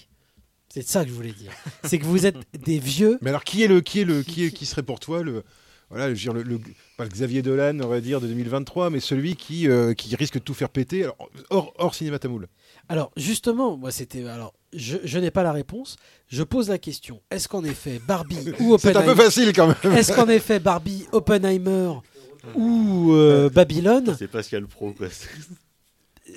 C'est ça que je voulais dire. C'est que vous êtes des vieux. Mais alors, qui est le, qui est le, qui est, qui serait pour toi le, voilà, je veux dire, le, le- pas le Xavier Dolan, on va dire de 2023, mais celui qui, euh, qui risque de tout faire péter, alors, hors, hors cinéma tamoul. Alors, justement, moi, c'était. Alors, je, je n'ai pas la réponse. Je pose la question est-ce qu'en effet, Barbie ou C'est un peu Oppenheimer. facile quand même. Est-ce qu'en effet, Barbie, Oppenheimer ou euh, Babylone C'est Pascal Pro, quoi.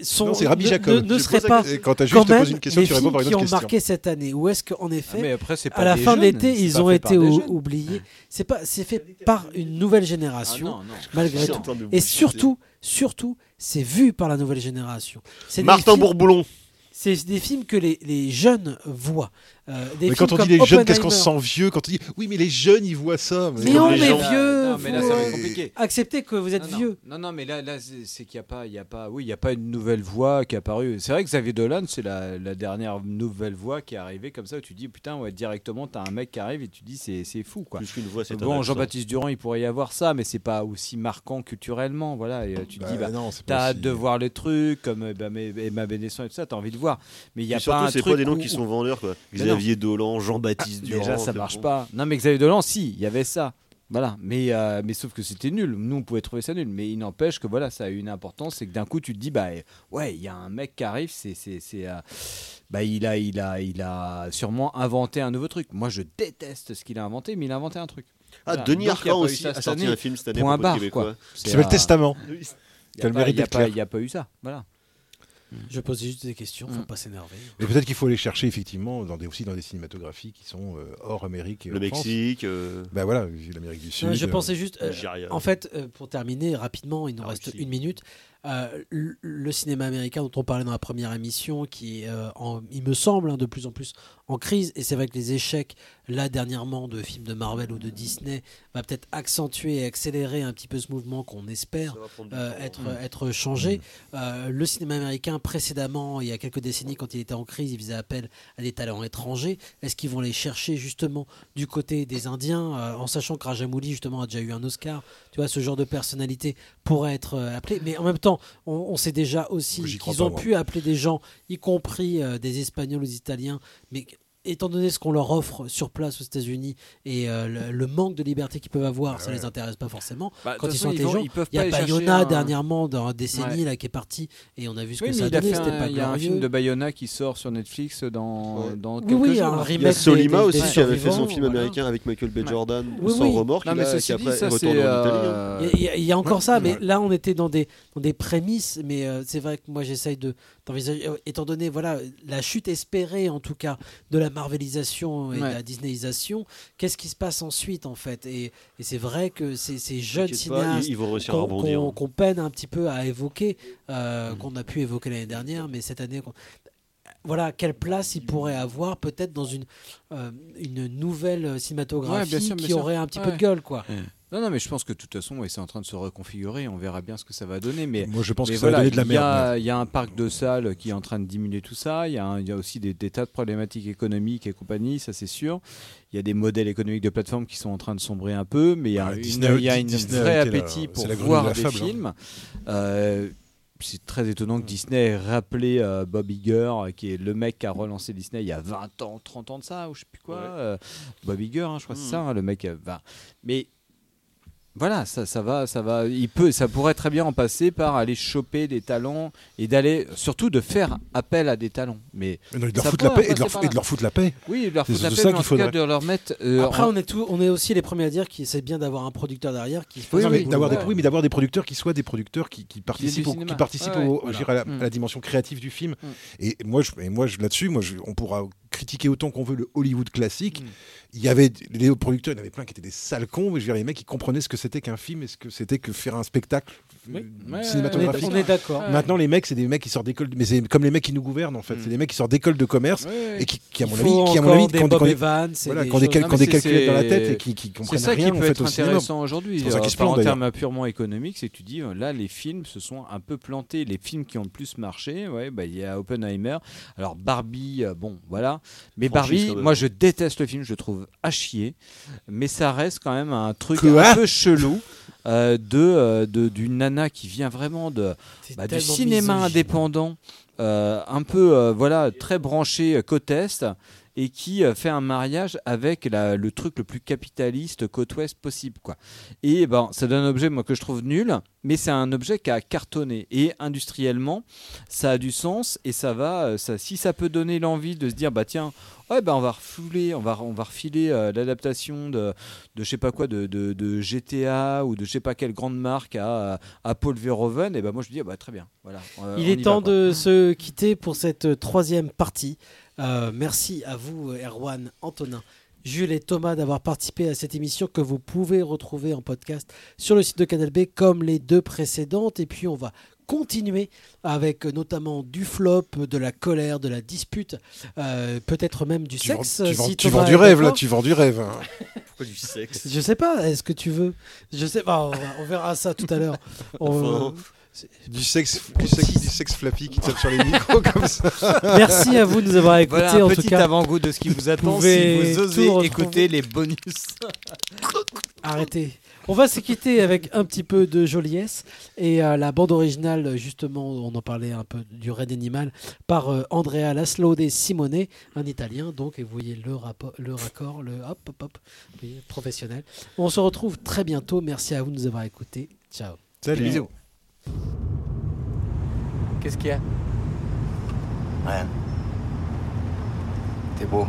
sont, Non, c'est Rabbi ne- Jacob. ne, ne pose pas quand juste quand te poses même une question, les tu réponds films par une qui ont question. marqué cette année Ou est-ce qu'en effet, Ah, mais après, à la fin d'été, c'est ils ont été ou- oubliés C'est pas, c'est fait par une nouvelle génération, Ah non, non. malgré tout. de Et surtout, surtout, c'est vu par la nouvelle génération. C'est des Martin films- Bourboulon. C'est des films que les, les jeunes voient. Euh, des Mais quand on dit les jeunes, qu'est-ce qu'on se sent vieux Quand on dit oui, mais les jeunes, ils voient ça. Mais comme non, les mais gens. vieux, Non, mais là, faut ça va être compliqué. accepter que vous êtes Non, non. vieux. Non, non, mais là, là c'est c'est qu'il n'y a pas, il y a pas, oui, il y a pas une nouvelle voix qui est apparue. C'est vrai que Xavier Dolan, c'est la, la dernière nouvelle voix qui est arrivée comme ça. Où tu dis putain, ouais, directement, t'as un mec qui arrive et tu dis c'est, c'est fou quoi. Plus qu'une voix, c'est Bon. Jean-Baptiste Durand, il pourrait y avoir ça, mais c'est pas aussi marquant culturellement, voilà. Et euh, tu te dis, Bah, bah, non, c'est pas t'as hâte aussi- de voir les trucs comme euh, bah, mais- Emma Bénesson et tout ça, t'as envie de voir. Mais il y a pas un c'est truc pas des noms qui sont vendeurs, quoi. Xavier Dolan, Jean-Baptiste Durand. Déjà, ça c'est marche bon. pas. Non, mais Xavier Dolan, si, il y avait ça. Voilà, mais, euh, mais sauf que c'était nul. Nous, on pouvait trouver ça nul. Mais il n'empêche que voilà, ça a eu une importance. C'est que d'un coup, tu te dis, bah ouais, il y a un mec qui arrive, c'est. c'est, c'est, euh, bah, il, a, il, a, il a sûrement inventé un nouveau truc. Moi, je déteste ce qu'il a inventé, mais il a inventé un truc. Ah, Voilà. Denis Arcand aussi a sorti année. un film cette année propos barre, québécois. quoi. C'est s'appelle un- Testament. Il n'y a a, le pas- y a pas eu ça. Voilà. Je pose juste des questions, faut Mm. pas s'énerver. Mais peut-être qu'il faut aller chercher effectivement dans des, aussi dans des cinématographies qui sont euh, hors Amérique. et Le. Mexique. euh, Bah voilà, l'Amérique du Sud. Non, je euh, pensais juste. euh, en fait, euh, pour terminer rapidement, il nous Ah, reste aussi. une minute. euh, le, cinéma américain dont on parlait dans la première émission, qui est, euh, en- il me semble, hein, de plus en plus en crise. Et c'est vrai que les échecs, là, dernièrement, de films de Marvel ou de Disney, va peut-être accentuer et accélérer un petit peu ce mouvement qu'on espère va prendre du euh, être, être changé. Euh, le cinéma américain, précédemment, il y a quelques décennies, quand il était en crise, il faisait appel à des talents étrangers. Est-ce qu'ils vont les chercher justement du côté des Indiens, euh, en sachant que Rajamouli, justement, a déjà eu un Oscar? Tu vois, ce genre de personnalité pourrait être euh, appelé. Mais en même temps, on, on sait déjà aussi qu'ils ont pu appeler des gens, y compris euh, des Espagnols ou des Italiens, mais étant donné ce qu'on leur offre sur place aux États-Unis et euh, le, le manque de liberté qu'ils peuvent avoir, ça les intéresse pas forcément. Bah, Quand ils sont façon, intelligents, ils peuvent il y a Bayona un- dernièrement dans décennie Ouais. là qui est parti et on a vu ce que Oui, ça mais a il a donné. C'était pas il y a un film de Bayona qui sort sur Netflix dans, Ouais. dans Oui, quelques oui, jours. un là. remake Il y a Solima des- des aussi qui avait fait son film voilà. américain avec Michael B. Ouais. Jordan Oui, sans oui. remords Non, qui mais qui après dit, ça, est c'est, retourné en Italie. Il y, a- encore ça, mais Ouais. là on était dans des, prémices, mais euh, c'est vrai que moi j'essaye de étant donné voilà la chute espérée en tout cas de la marvelisation et de la disneyisation, qu'est-ce qui se passe ensuite en fait? Et, et c'est vrai que ces, ces jeunes cinéastes à qu'on rebondir. qu'on- qu'on peine un petit peu à évoquer, euh, Mm. qu'on a pu évoquer l'année dernière, mais cette année. qu'on- Voilà, quelle place ils pourraient avoir peut-être dans une, euh, une nouvelle cinématographie Ouais, bien sûr, bien qui sûr. aurait un petit peu de gueule, quoi. Non, non, mais je pense que de toute façon, ouais, c'est en train de se reconfigurer. On verra bien ce que ça va donner. Mais Moi, je pense mais que ça va voilà, donner de la il y a- merde. Il y, a un parc de salles qui est en train de diminuer tout ça. Il y a, y aussi des, des tas de problématiques économiques et compagnie, ça c'est sûr. Il y a des modèles économiques de plateforme qui sont en train de sombrer un peu, mais il y a, Ah, une, Disney- il y a une Disney a vrai la- appétit pour voir de des fable, hein. films. Euh, c'est très étonnant que Disney ait rappelé euh, Bob Iger, qui est le mec qui a relancé Disney il y a 20 ans, 30 ans de ça, ou je sais plus quoi. Ouais. euh, Bob Iger, hein, je crois que c'est ça, hein, le mec. bah, mais voilà, ça, ça va, ça va. Il peut, ça pourrait très bien en passer par aller choper des talents et d'aller, surtout de faire appel à des talents. Mais Mais non, et de leur foutre la paix et de leur, et de leur foutre la paix. Oui, de leur C'est foutre la paix, ça mais en qu'il tout cas faudrait. de leur mettre. euh, Après, en- on est, tout, on est aussi les premiers à dire que c'est bien d'avoir un producteur derrière qui Oui, d'avoir des, oui, mais d'avoir des producteurs qui soient des producteurs qui, qui participent, au, qui participent Ouais, ouais, voilà. à, la, Mm. à la dimension créative du film. Mm. Et moi, je, et moi je, là-dessus, moi, je- on pourra critiquer autant qu'on veut le Hollywood classique. Mm. Il y avait les producteurs, il y en avait plein qui étaient des sales cons, mais je veux dire, les mecs, ils comprenaient ce que c'était qu'un film et ce que c'était que faire un spectacle euh, Oui. Ouais, cinématographique. On est d'accord. Maintenant, les mecs, c'est des mecs qui sortent d'école, mais c'est comme les mecs qui nous gouvernent en fait. Mm. C'est des mecs qui sortent d'école de commerce et qui, qui, à mon avis, qui, à mon avis, des qui ont- Bob qui Evans, c'est voilà, des qui ont des, choses- cal- Non, qui ont mais des c'est- calculettes dans la c'est- tête et qui, qui C'est comprennent ça qui rien en peut fait être au cinéma. intéressant aujourd'hui. C'est ça euh, en termes purement économiques, c'est que tu dis euh, là les films se sont un peu plantés. Les films qui ont le plus marché, ouais, bah, il y a Oppenheimer. Alors Barbie, euh, bon voilà. Mais Franchise, Barbie, moi je déteste le film, je le trouve à chier. Mais ça reste quand même un truc Quoi un peu chelou. euh, de euh, de- d'une nana qui vient vraiment de bah, du cinéma misogyne. indépendant, euh, un peu euh, voilà très branché côte est et qui euh, fait un mariage avec la- le truc le plus capitaliste côte ouest possible quoi. Et ben ça donne un objet moi que je trouve nul, mais c'est un objet qui a cartonné et industriellement ça a du sens et ça va euh, ça si ça peut donner l'envie de se dire bah tiens ouais ben on va refouler on va on va refiler euh, l'adaptation de de je sais pas quoi de, de, de GTA ou de je sais pas quelle grande marque à à Paul Verhoeven et ben moi je dis ah bah très bien voilà Il on est temps va, de se quitter pour cette troisième partie. Euh, merci à vous, Erwan, Antonin, Jules et Thomas d'avoir participé à cette émission que vous pouvez retrouver en podcast sur le site de Canal B comme les deux précédentes. Et puis on va continuer avec euh, notamment du flop, de la colère, de la dispute, euh, peut-être même du Tu vends, sexe. tu vends- si tu vends du rêve là, tu vends du rêve. hein. Pourquoi du sexe? Je sais pas, est-ce que tu veux? Je sais pas, on, verra ça tout à l'heure. On- Enfin. Du sexe, du sexe, du sexe flappy qui tape sur les micros comme ça. Merci à vous de nous avoir écoutés. Voilà un en petit tout cas, avant-goût de ce qui vous attend si vous osez écouter les bonus. arrêtez. On va se quitter avec un petit peu de joliesse et euh, la bande originale, justement, on en parlait un peu du Red Animal par euh, Andrea Laszlo de Simone, un Italien. Donc, et vous voyez le, raccord, le hop, hop, hop, professionnel. On se retrouve très bientôt. Merci à vous de nous avoir écoutés. Ciao. Salut. Bisous. Qu'est-ce qu'il y a? Rien. T'es beau.